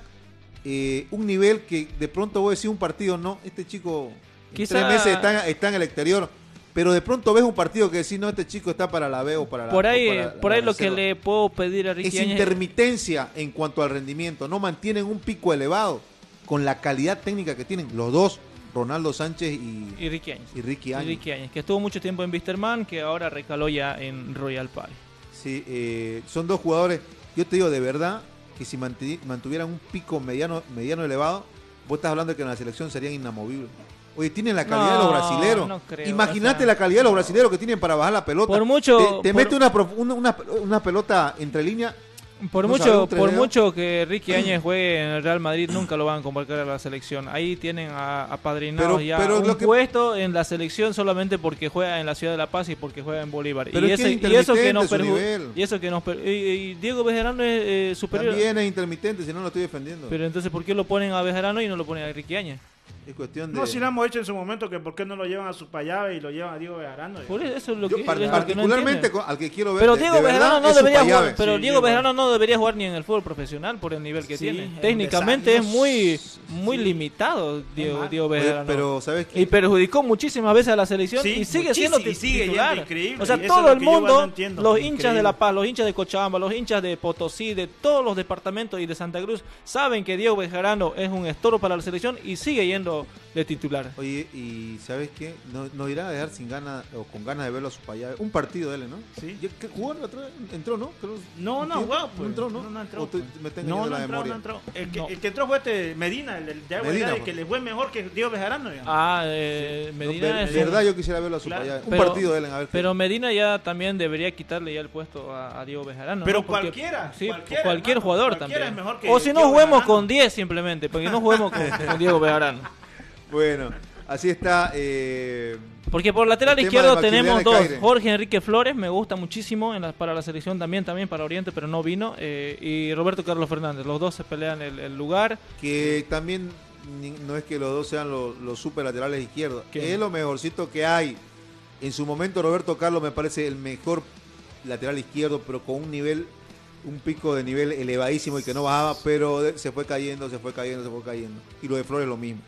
eh, un nivel que de pronto vos decís un partido no este chico en Quizá- tres meses está, está en el exterior pero de pronto ves un partido que decís no este chico está para la B o para la Por ahí, para por ahí lo que reserva" le puedo pedir a es Ricky Áñez intermitencia en cuanto al rendimiento. No mantienen un pico elevado con la calidad técnica que tienen los dos, Ronaldo Sánchez y, y Ricky Áñez. y Ricky Y Áñez. Ricky Áñez, que estuvo mucho tiempo en Wisterman, que ahora recaló ya en Royal Party. Sí, eh, son dos jugadores. Yo te digo de verdad que si mantuvieran un pico mediano, mediano elevado, vos estás hablando de que en la selección serían inamovibles. Oye, tienen la calidad de los No, brasileros. no Imagínate o sea, la calidad de los brasileros que tienen para bajar la pelota. Por mucho- Te, te por- mete una, una- una pelota entre línea. Por No mucho, por mucho que Ricky Áñez juegue en el Real Madrid, nunca lo van a convocar a la selección. Ahí tienen a, Pero- ya pero un que- puesto en la selección solamente porque juega en la ciudad de La Paz y porque juega en Bolívar. Pero y, es ese- y eso que nivel. y eso que nos y, y Diego Bejarano es eh, superior. También es intermitente, si no lo estoy defendiendo. Pero entonces, ¿por qué lo ponen a Bejarano y no lo ponen a Ricky Áñez? Es cuestión de. No, si lo hemos hecho en su momento, que por qué no lo llevan a su payave y lo llevan a Diego Bejarano. Por eso, es lo Yo que, par- es lo que no particularmente al que quiero ver. Pero Diego Bejarano no debería jugar, pero Sí, Diego. Bejarano no debería jugar ni en el fútbol profesional por el nivel que Sí, tiene. en Técnicamente es muy muy sí. limitado Diego. Diego Oye, Bejarano. pero, ¿sabes qué? y perjudicó muchísimas veces a la selección Sí, y sigue siendo y sigue titular. increíble, O sea, todo el mundo, no entiendo, los hinchas increíble. de La Paz, los hinchas de Cochabamba, los hinchas de Potosí, de todos los departamentos y de Santa Cruz, saben que Diego Bejarano es un estorbo para la selección y sigue yendo de titular. Oye, y ¿sabes qué? No- Nos irán a dejar sin ganas o con ganas de verlo a su payave. Un partido de él, ¿no? Sí. ¿Ya- qué- ¿Jugó? ¿Entró, no? Creo- No, no, wow, pues. No entró, ¿no? No, no entró. O estoy- me tengo no, no la entró, memoria. no entró. El que, No. el que entró fue este Medina, el, el de Agua Medina, pues. que le fue mejor que Diego Bejarano. digamos. Ah, eh, No, Medina ver- es de verdad yo quisiera verlo a su Claro. payave. Un Pero- partido de él, a ver. qué- Pero Medina ya también debería quitarle ya el puesto a, a Diego Bejarano. Pero ¿no? Porque- cualquiera, Sí, cualquiera, cualquier hermano, jugador cualquiera también. es mejor que o si no, juguemos con 10 simplemente, porque no juguemos con, con Diego Bejarano. *laughs* Bueno, así está. eh, Porque por lateral izquierdo tenemos dos. Caire. Jorge Enrique Flores, me gusta muchísimo en la- para la selección también, también para Oriente, pero no vino. eh, y Roberto Carlos Fernández, los dos se pelean el, el lugar. que también no es que los dos sean los, los super laterales izquierdos. ¿Quién? Es lo mejorcito que hay. En su momento Roberto Carlos me parece el mejor lateral izquierdo, pero con un nivel, un pico de nivel elevadísimo y que no bajaba, pero se fue cayendo, se fue cayendo, se fue cayendo. Y lo de Flores lo mismo.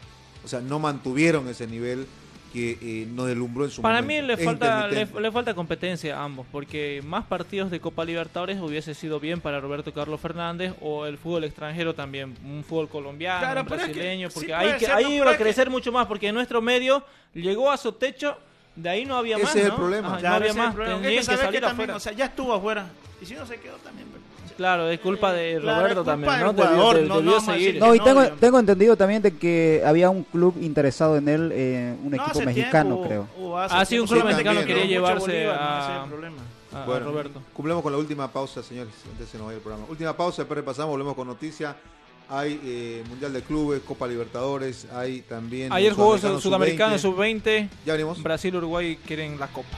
O sea, no mantuvieron ese nivel que eh, nos deslumbró en su Para momento. mí le falta, le, falta competencia a ambos, porque más partidos de Copa Libertadores hubiese sido bien para Roberto Carlos Fernández o el fútbol extranjero también, un fútbol colombiano, Claro, un pero es que brasileño, sí porque puede ahí, ser, ahí no, iba a que- crecer mucho más, porque en nuestro medio llegó a su techo, de ahí no había Ese más. es el ¿no? problema. Ajá, Claro, no había ese es el más, problema. que salir que también, afuera. o sea, ya estuvo afuera. Y si no se quedó también. pero- Claro, es culpa de Claro, Roberto culpa también, ¿no? Jugador, debió seguir. y tengo, tengo entendido también de que había un club interesado en él, eh, un No, equipo mexicano, tiempo, creo. hubo hace Ah, sí, un club Sí, mexicano también, quería llevarse Bolívar, a, el problema. a- a Bueno, Roberto. Cumplemos con la última pausa, señores. Antes se nos vaya el programa. Última pausa, después repasamos, volvemos con noticias. Hay eh, Mundial de Clubes, Copa Libertadores, hay también. Ayer jugó Sudamericano Sudamericano Sub-20. Sub-20, Ya venimos. Brasil, Uruguay quieren la Copa.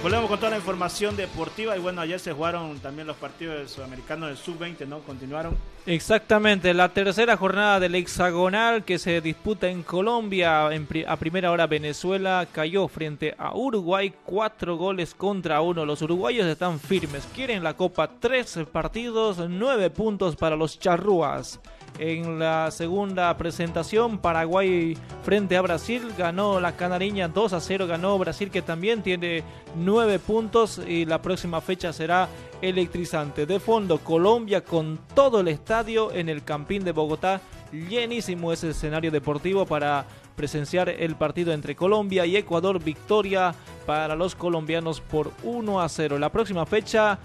Volvemos con toda la información deportiva y bueno, ayer se jugaron también los partidos del sudamericano del sub-20, ¿no? Continuaron. Exactamente, la tercera jornada del hexagonal que se disputa en Colombia. A primera hora Venezuela cayó frente a Uruguay, cuatro goles contra uno. Los uruguayos están firmes, quieren la copa, tres partidos, nueve puntos para los charrúas. En la segunda presentación, Paraguay frente a Brasil ganó la canariña 2 a 0, ganó Brasil que también tiene 9 puntos y la próxima fecha será electrizante. De fondo, Colombia con todo el estadio en el Campín de Bogotá, llenísimo ese escenario deportivo para presenciar el partido entre Colombia y Ecuador. Victoria para los colombianos por 1 a 0. La próxima fecha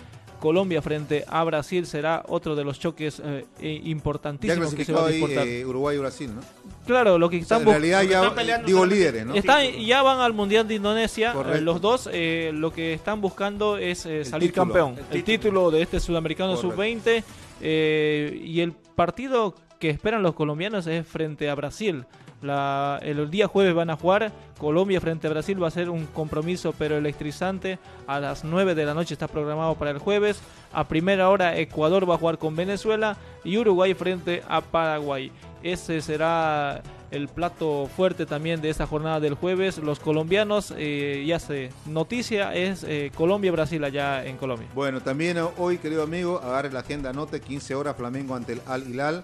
Colombia frente a Brasil será otro de los choques eh, Ya importantísimos que se va a disputar. eh, Uruguay y Brasil, ¿no? claro, lo que O sea, están en bus- realidad están ya, peleando digo líderes, ¿no? están- ya van al Mundial de Indonesia, eh, Correcto. los dos. eh, lo que están buscando es eh, salir título, campeón. el El, título de este sudamericano Correcto. sub-20. eh, y el partido que esperan los colombianos es frente a Brasil. El día jueves van a jugar Colombia frente a Brasil. Va a ser un compromiso pero electrizante. A las 9 de la noche está programado para el jueves. A primera hora Ecuador va a jugar con Venezuela y Uruguay frente a Paraguay. Ese será el plato fuerte también de esta jornada del jueves. Los colombianos, eh, ya sé, noticia es eh, Colombia-Brasil allá en Colombia. Bueno, también hoy, querido amigo, agarre la agenda, anote 15 horas Flamengo ante el Al Hilal,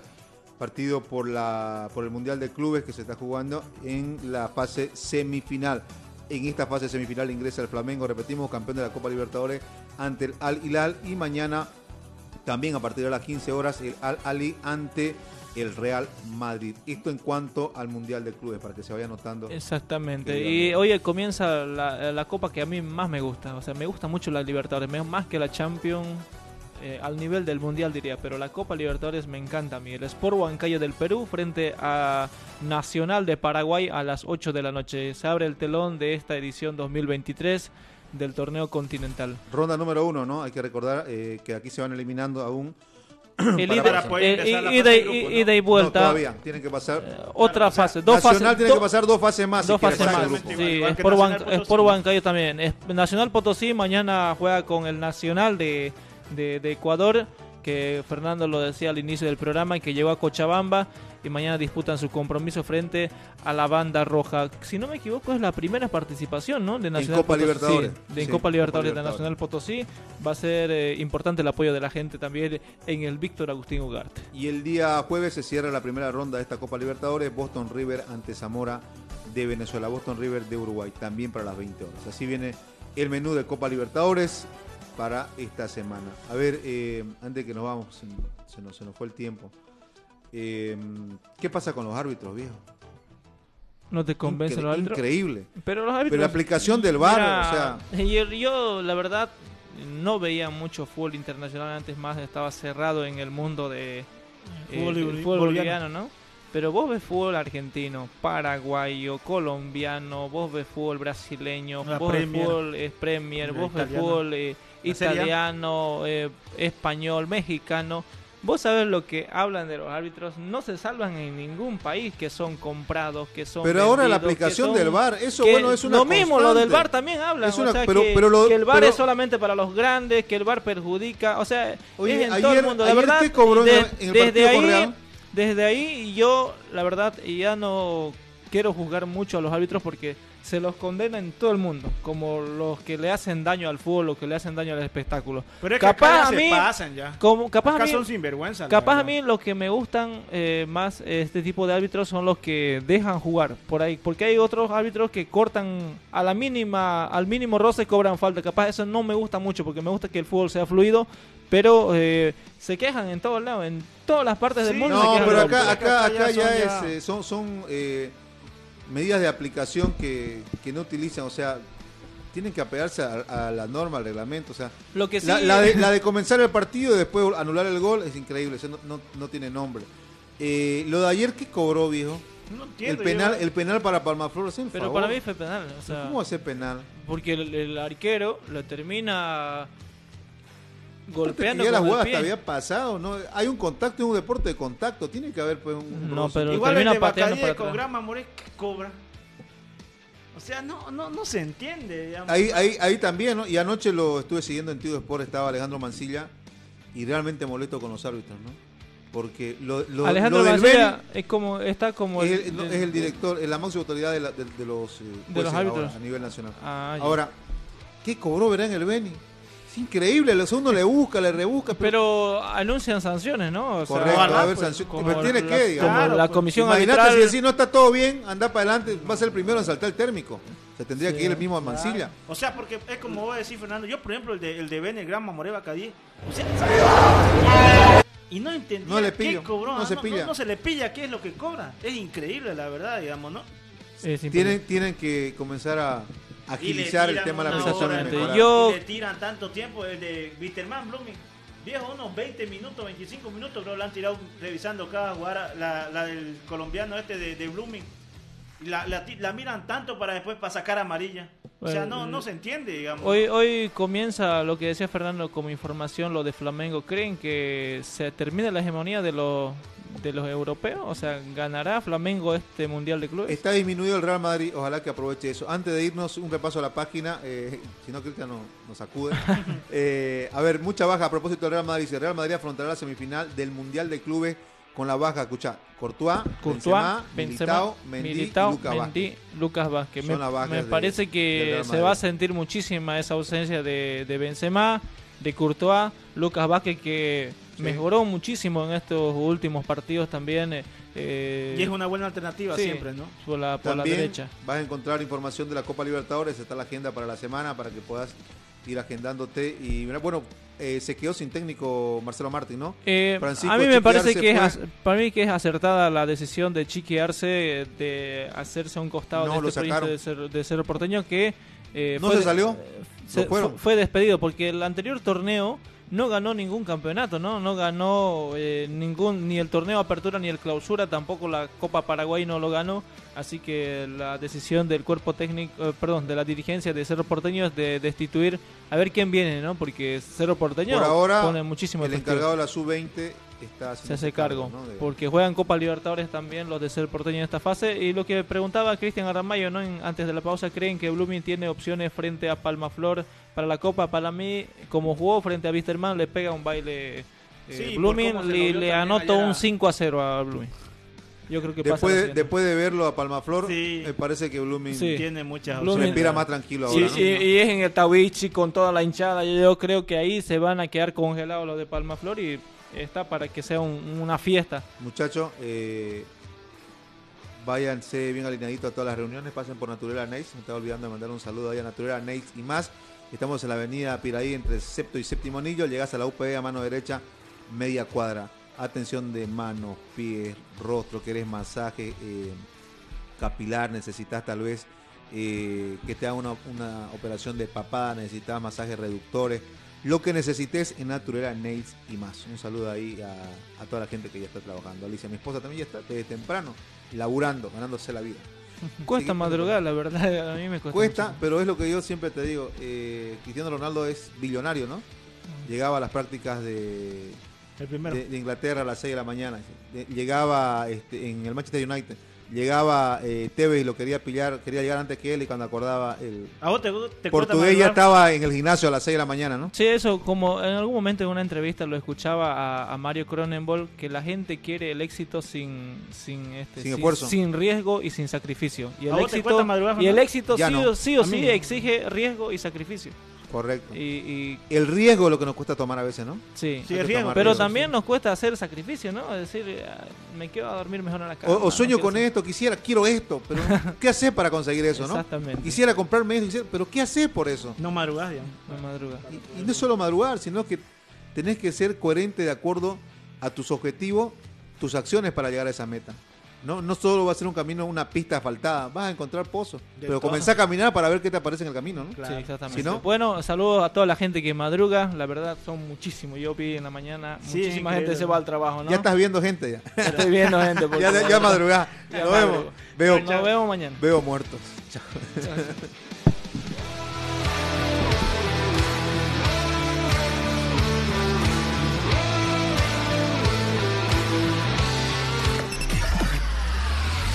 partido por la por el Mundial de Clubes que se está jugando en la fase semifinal. En esta fase semifinal ingresa el Flamengo, repetimos, campeón de la Copa Libertadores ante el Al Hilal y mañana también a partir de las 15 horas el Al Ali ante el Real Madrid. Esto en cuanto al Mundial de Clubes, para que se vaya anotando. Exactamente. Y hoy comienza la, la copa que a mí más me gusta. O sea, me gusta mucho la Libertadores, más que la Champions. Eh, al nivel del Mundial diría, pero la Copa Libertadores me encanta a mí. El Sport Huancayo del Perú frente a Nacional de Paraguay a las 8 de la noche. Se abre el telón de esta edición 2023 del torneo continental. Ronda número uno, ¿no? Hay que recordar eh, que aquí se van eliminando aún. El ida, eh, y- de grupos, ¿no? ida y No, vuelta. todavía, tienen que pasar. Eh, otra o sea, fase, dos Nacional fases. tiene do- que pasar dos fases más. Dos si fases más. Sí. Sport Huancayo también. Es- Nacional Potosí mañana juega con el Nacional de, de, de Ecuador, que Fernando lo decía al inicio del programa, y que llegó a Cochabamba y mañana disputan su compromiso frente a la banda roja. Si no me equivoco, es la primera participación ¿no? de Nacional Copa Potosí. Libertadores. Sí, de en Sí, Copa Libertadores de. Nacional Potosí. Va a ser eh, importante el apoyo de la gente también en el Víctor Agustín Ugarte. Y el día jueves se cierra la primera ronda de esta Copa Libertadores. Boston River ante Zamora de Venezuela. Boston River de Uruguay. También para las 20 horas. Así viene el menú de Copa Libertadores para esta semana. A ver, eh, antes que nos vamos, se, se nos, se nos fue el tiempo. Eh, ¿Qué pasa con los árbitros, viejo? ¿No te convence Incre- los árbitros? Increíble. Pero los árbitros. Pero la aplicación del VAR, Mira, o sea, Yo, yo, la verdad, no veía mucho fútbol internacional. Antes más estaba cerrado en el mundo de. eh, Fútbol boli- fútbol boliviano. boliviano, ¿no? Pero vos ves fútbol argentino, paraguayo, colombiano, vos ves fútbol brasileño, La vos Premier. ves fútbol es Premier, La vos ves fútbol eh. Italiano, eh, español, mexicano. Vos sabés lo que hablan de los árbitros, no se salvan en ningún país que son comprados, que son pero ahora la aplicación son- del VAR, eso bueno es una lo mismo, lo del. VAR también habla. Es una- o sea, pero- que, pero lo- que el VAR pero- es solamente para los grandes, que el VAR perjudica. O sea, Oye, es en todo el mundo. La verdad, ¿qué cobró en de- el- en el desde ahí, desde ahí yo, la verdad, ya no quiero juzgar mucho a los árbitros porque se los condena en todo el mundo, como los que le hacen daño al fútbol, los que le hacen daño al espectáculo. Pero es que Capaz acá ya a se mí- pasan ya. Como, capaz Acá a mí, son sinvergüenza. Capaz a mí los que me gustan eh, más este tipo de árbitros son los que dejan jugar por ahí, porque hay otros árbitros que cortan a la mínima, al mínimo roce cobran falta. Capaz eso no me gusta mucho porque me gusta que el fútbol sea fluido, pero eh, se quejan en todos lados, en todas las partes del mundo. se No, pero acá, los- acá, Acá ya acá ya, son es, eh, son, son eh, medidas de aplicación que, que no utilizan, o sea, tienen que apegarse a, a la norma, al reglamento, o sea, Lo que sí, la, la de, la de comenzar el partido y después anular el gol es increíble, eso no, no, no tiene nombre. Eh, lo de ayer que cobró, viejo, No el penal, yo- el penal para Palmaflor, pero favor. para mí fue penal, o sea, ¿cómo hace penal? porque el, el arquero lo termina golpeando que ya la el jugada hasta había pasado, ¿no? Hay un contacto, es un deporte de contacto, tiene que haber pues un No, pero Igual el termina de pateando Bacadí para con ¿qué cobra? O sea, no, no, no se entiende. digamos. Ahí, ahí, ahí también, ¿no? Y anoche lo estuve siguiendo en Tido Sport, estaba Alejandro Mancilla y realmente molesto con los árbitros, ¿no? Porque lo, lo, Alejandro lo del Mancilla es como está como es el, no, es el director, es la máxima autoridad de, la- de- de los, eh, De los árbitros. ahora, a nivel nacional. Ah. Ahora, ¿qué cobró Verán el Beni? Es increíble, lo segundo le busca, le rebusca, pero, Pero anuncian sanciones, ¿no? O sea, correcto, va a haber pues, sanción. como Pero tiene la- que, digamos. como la pues, comisión Imagínate arbitral. si decir no está todo bien, anda para adelante, va a ser el primero en saltar el térmico. Se tendría Sí, que ir el mismo a Mancilla. O sea, porque es como vos decís, Fernando. Yo, por ejemplo, el de, el de Bene Grama More Bacadí. O sea, y no entendía No le qué cobró. no ah, se pilla. No, se le pilla qué es lo que cobra. Es increíble, la verdad, digamos, ¿no? Tienen, tienen que comenzar a agilizar el tema de la presentación. Yo- y le tiran tanto tiempo el de Bitterman Blooming. Viejo, unos 20 minutos, 25 minutos creo lo han tirado revisando cada jugada, la, la del colombiano este de, de Blooming. Y La, la, ti- la miran tanto para después para sacar amarilla. O sea, no, no se entiende, digamos. Hoy, hoy comienza lo que decía Fernando como información, lo de Flamengo. ¿Creen que se termina la hegemonía de los, de los europeos? O sea, ¿ganará Flamengo este Mundial de Clubes? Está disminuido el Real Madrid, ojalá que aproveche eso. Antes de irnos, un repaso a la página, eh, *laughs* si no Cristian no- nos sacude. *laughs* Eh, a ver, mucha baja a propósito del Real Madrid. El Real Madrid afrontará la semifinal del Mundial de Clubes con la baja, escucha, Courtois, Courtois, Benzema, Benzema, Militao, Mendy Militao, y Lucas Mendy, Vázquez. Lucas Vázquez. Son Me, de- parece que se va a sentir muchísima esa ausencia de, de Benzema, de Courtois, Lucas Vázquez que Sí. mejoró muchísimo en estos últimos partidos también. eh, eh, y es una buena alternativa sí, siempre, ¿no? Por la, por la También derecha. vas a encontrar información de la Copa Libertadores, está la agenda para la semana para que puedas ir agendándote. Y bueno, eh, se quedó sin técnico Marcelo Martín, ¿no? Eh, a mí me parece que es, Arce ac- para mí que es acertada la decisión de Chiqui Arce de hacerse a un costado No, de este proyecto de ser, de Cerro Porteño que eh, ¿No fue se salió? eh, se- fue, fue despedido porque el anterior torneo no ganó ningún campeonato, ¿no? No ganó eh, ningún ni el torneo Apertura ni el Clausura, tampoco la Copa Paraguay no lo ganó, así que la decisión del cuerpo técnico, eh, perdón, de la dirigencia de Cerro Porteño es de destituir a ver quién viene, ¿no? Porque Cerro Porteño Por ahora, pone muchísimo El efectivo encargado de la sub-20 está se hace haciéndose cargo, ¿no? De- porque juegan Copa Libertadores también los de ser porteño en esta fase y lo que preguntaba Cristian Aramayo ¿no? En- antes de la pausa creen que Blooming tiene opciones frente a Palmaflor para la Copa para mí como jugó frente a Wisterman le pega un baile eh, Sí, Blooming le, le anoto un 5 a 0 a Blooming yo creo que pasa Después, la de, después de verlo a Palmaflor, Sí. me parece que Blooming Sí. Tiene muchas opciones. respira más tranquilo Sí, ahora. ¿no? y, y es en el Tawichi con toda la hinchada. Yo, yo creo que ahí se van a quedar congelados los de Palmaflor y está para que sea un- una fiesta. Muchachos, eh, váyanse bien alineaditos a todas las reuniones, pasen por Naturela Neis, me estaba olvidando de mandar un saludo ahí a Naturela Neis y más. Estamos en la avenida Piraí entre sexto y séptimo anillo, llegas a la UPE a mano derecha, media cuadra. Atención de manos, pies, rostro, querés masaje eh, capilar, necesitas tal vez eh, que te haga una operación de papada, necesitas masajes reductores, lo que necesites en Naturela Nails y más. Un saludo ahí a, a toda la gente que ya está trabajando. Alicia, mi esposa también ya está desde temprano, laburando, ganándose la vida. *laughs* Cuesta madrugar, la verdad, a mí me cuesta. Cuesta, mucho. pero es lo que yo siempre te digo. eh, Cristiano Ronaldo es billonario, ¿no? Llegaba a las prácticas de, de, de Inglaterra a las 6 de la mañana. De- Llegaba este, en el Manchester United. Llegaba eh, Tevez y lo quería pillar, quería llegar antes que él y cuando acordaba el ¿A vos te, te cuesta portugués ya estaba en el gimnasio a las 6 de la mañana, ¿no? Sí, eso, como en algún momento en una entrevista lo escuchaba a, a Mario Cronenberg, que la gente quiere el éxito sin sin, este, Sin esfuerzo. sin riesgo y sin sacrificio. Y el ¿A vos te éxito, y el éxito sí, no. o, sí o sí no. exige riesgo y sacrificio. Correcto. Y, y El riesgo es lo que nos cuesta tomar a veces, ¿no? sí, Sí, que riesgo. pero también sí. nos cuesta hacer sacrificio, ¿no? Es decir, ah, me quedo a dormir mejor en la cama. O, o sueño no con esto, quisiera, quiero esto, pero *laughs* ¿qué haces para conseguir eso, no? Exactamente. Quisiera comprarme esto, quisiera- pero ¿qué haces por eso? No madrugás, digamos. No madruga. Y, y no es solo madrugar, sino que tenés que ser coherente de acuerdo a tus objetivos, tus acciones para llegar a esa meta. No, no solo va a ser un camino, una pista asfaltada, vas a encontrar pozos. De pero todo. comenzá a caminar para ver qué te aparece en el camino, ¿no? Claro. Sí, exactamente. Si no- Bueno, saludos a toda la gente que madruga. La verdad, son muchísimos. Yo vi en la mañana, Sí, muchísima gente se va al trabajo, ¿no? Ya estás viendo gente ya. Estoy viendo gente. *laughs* porque- ya, ya madrugás. Ya Nos vemos. Veo, Nos vemos mañana. veo muertos. Chao. *laughs*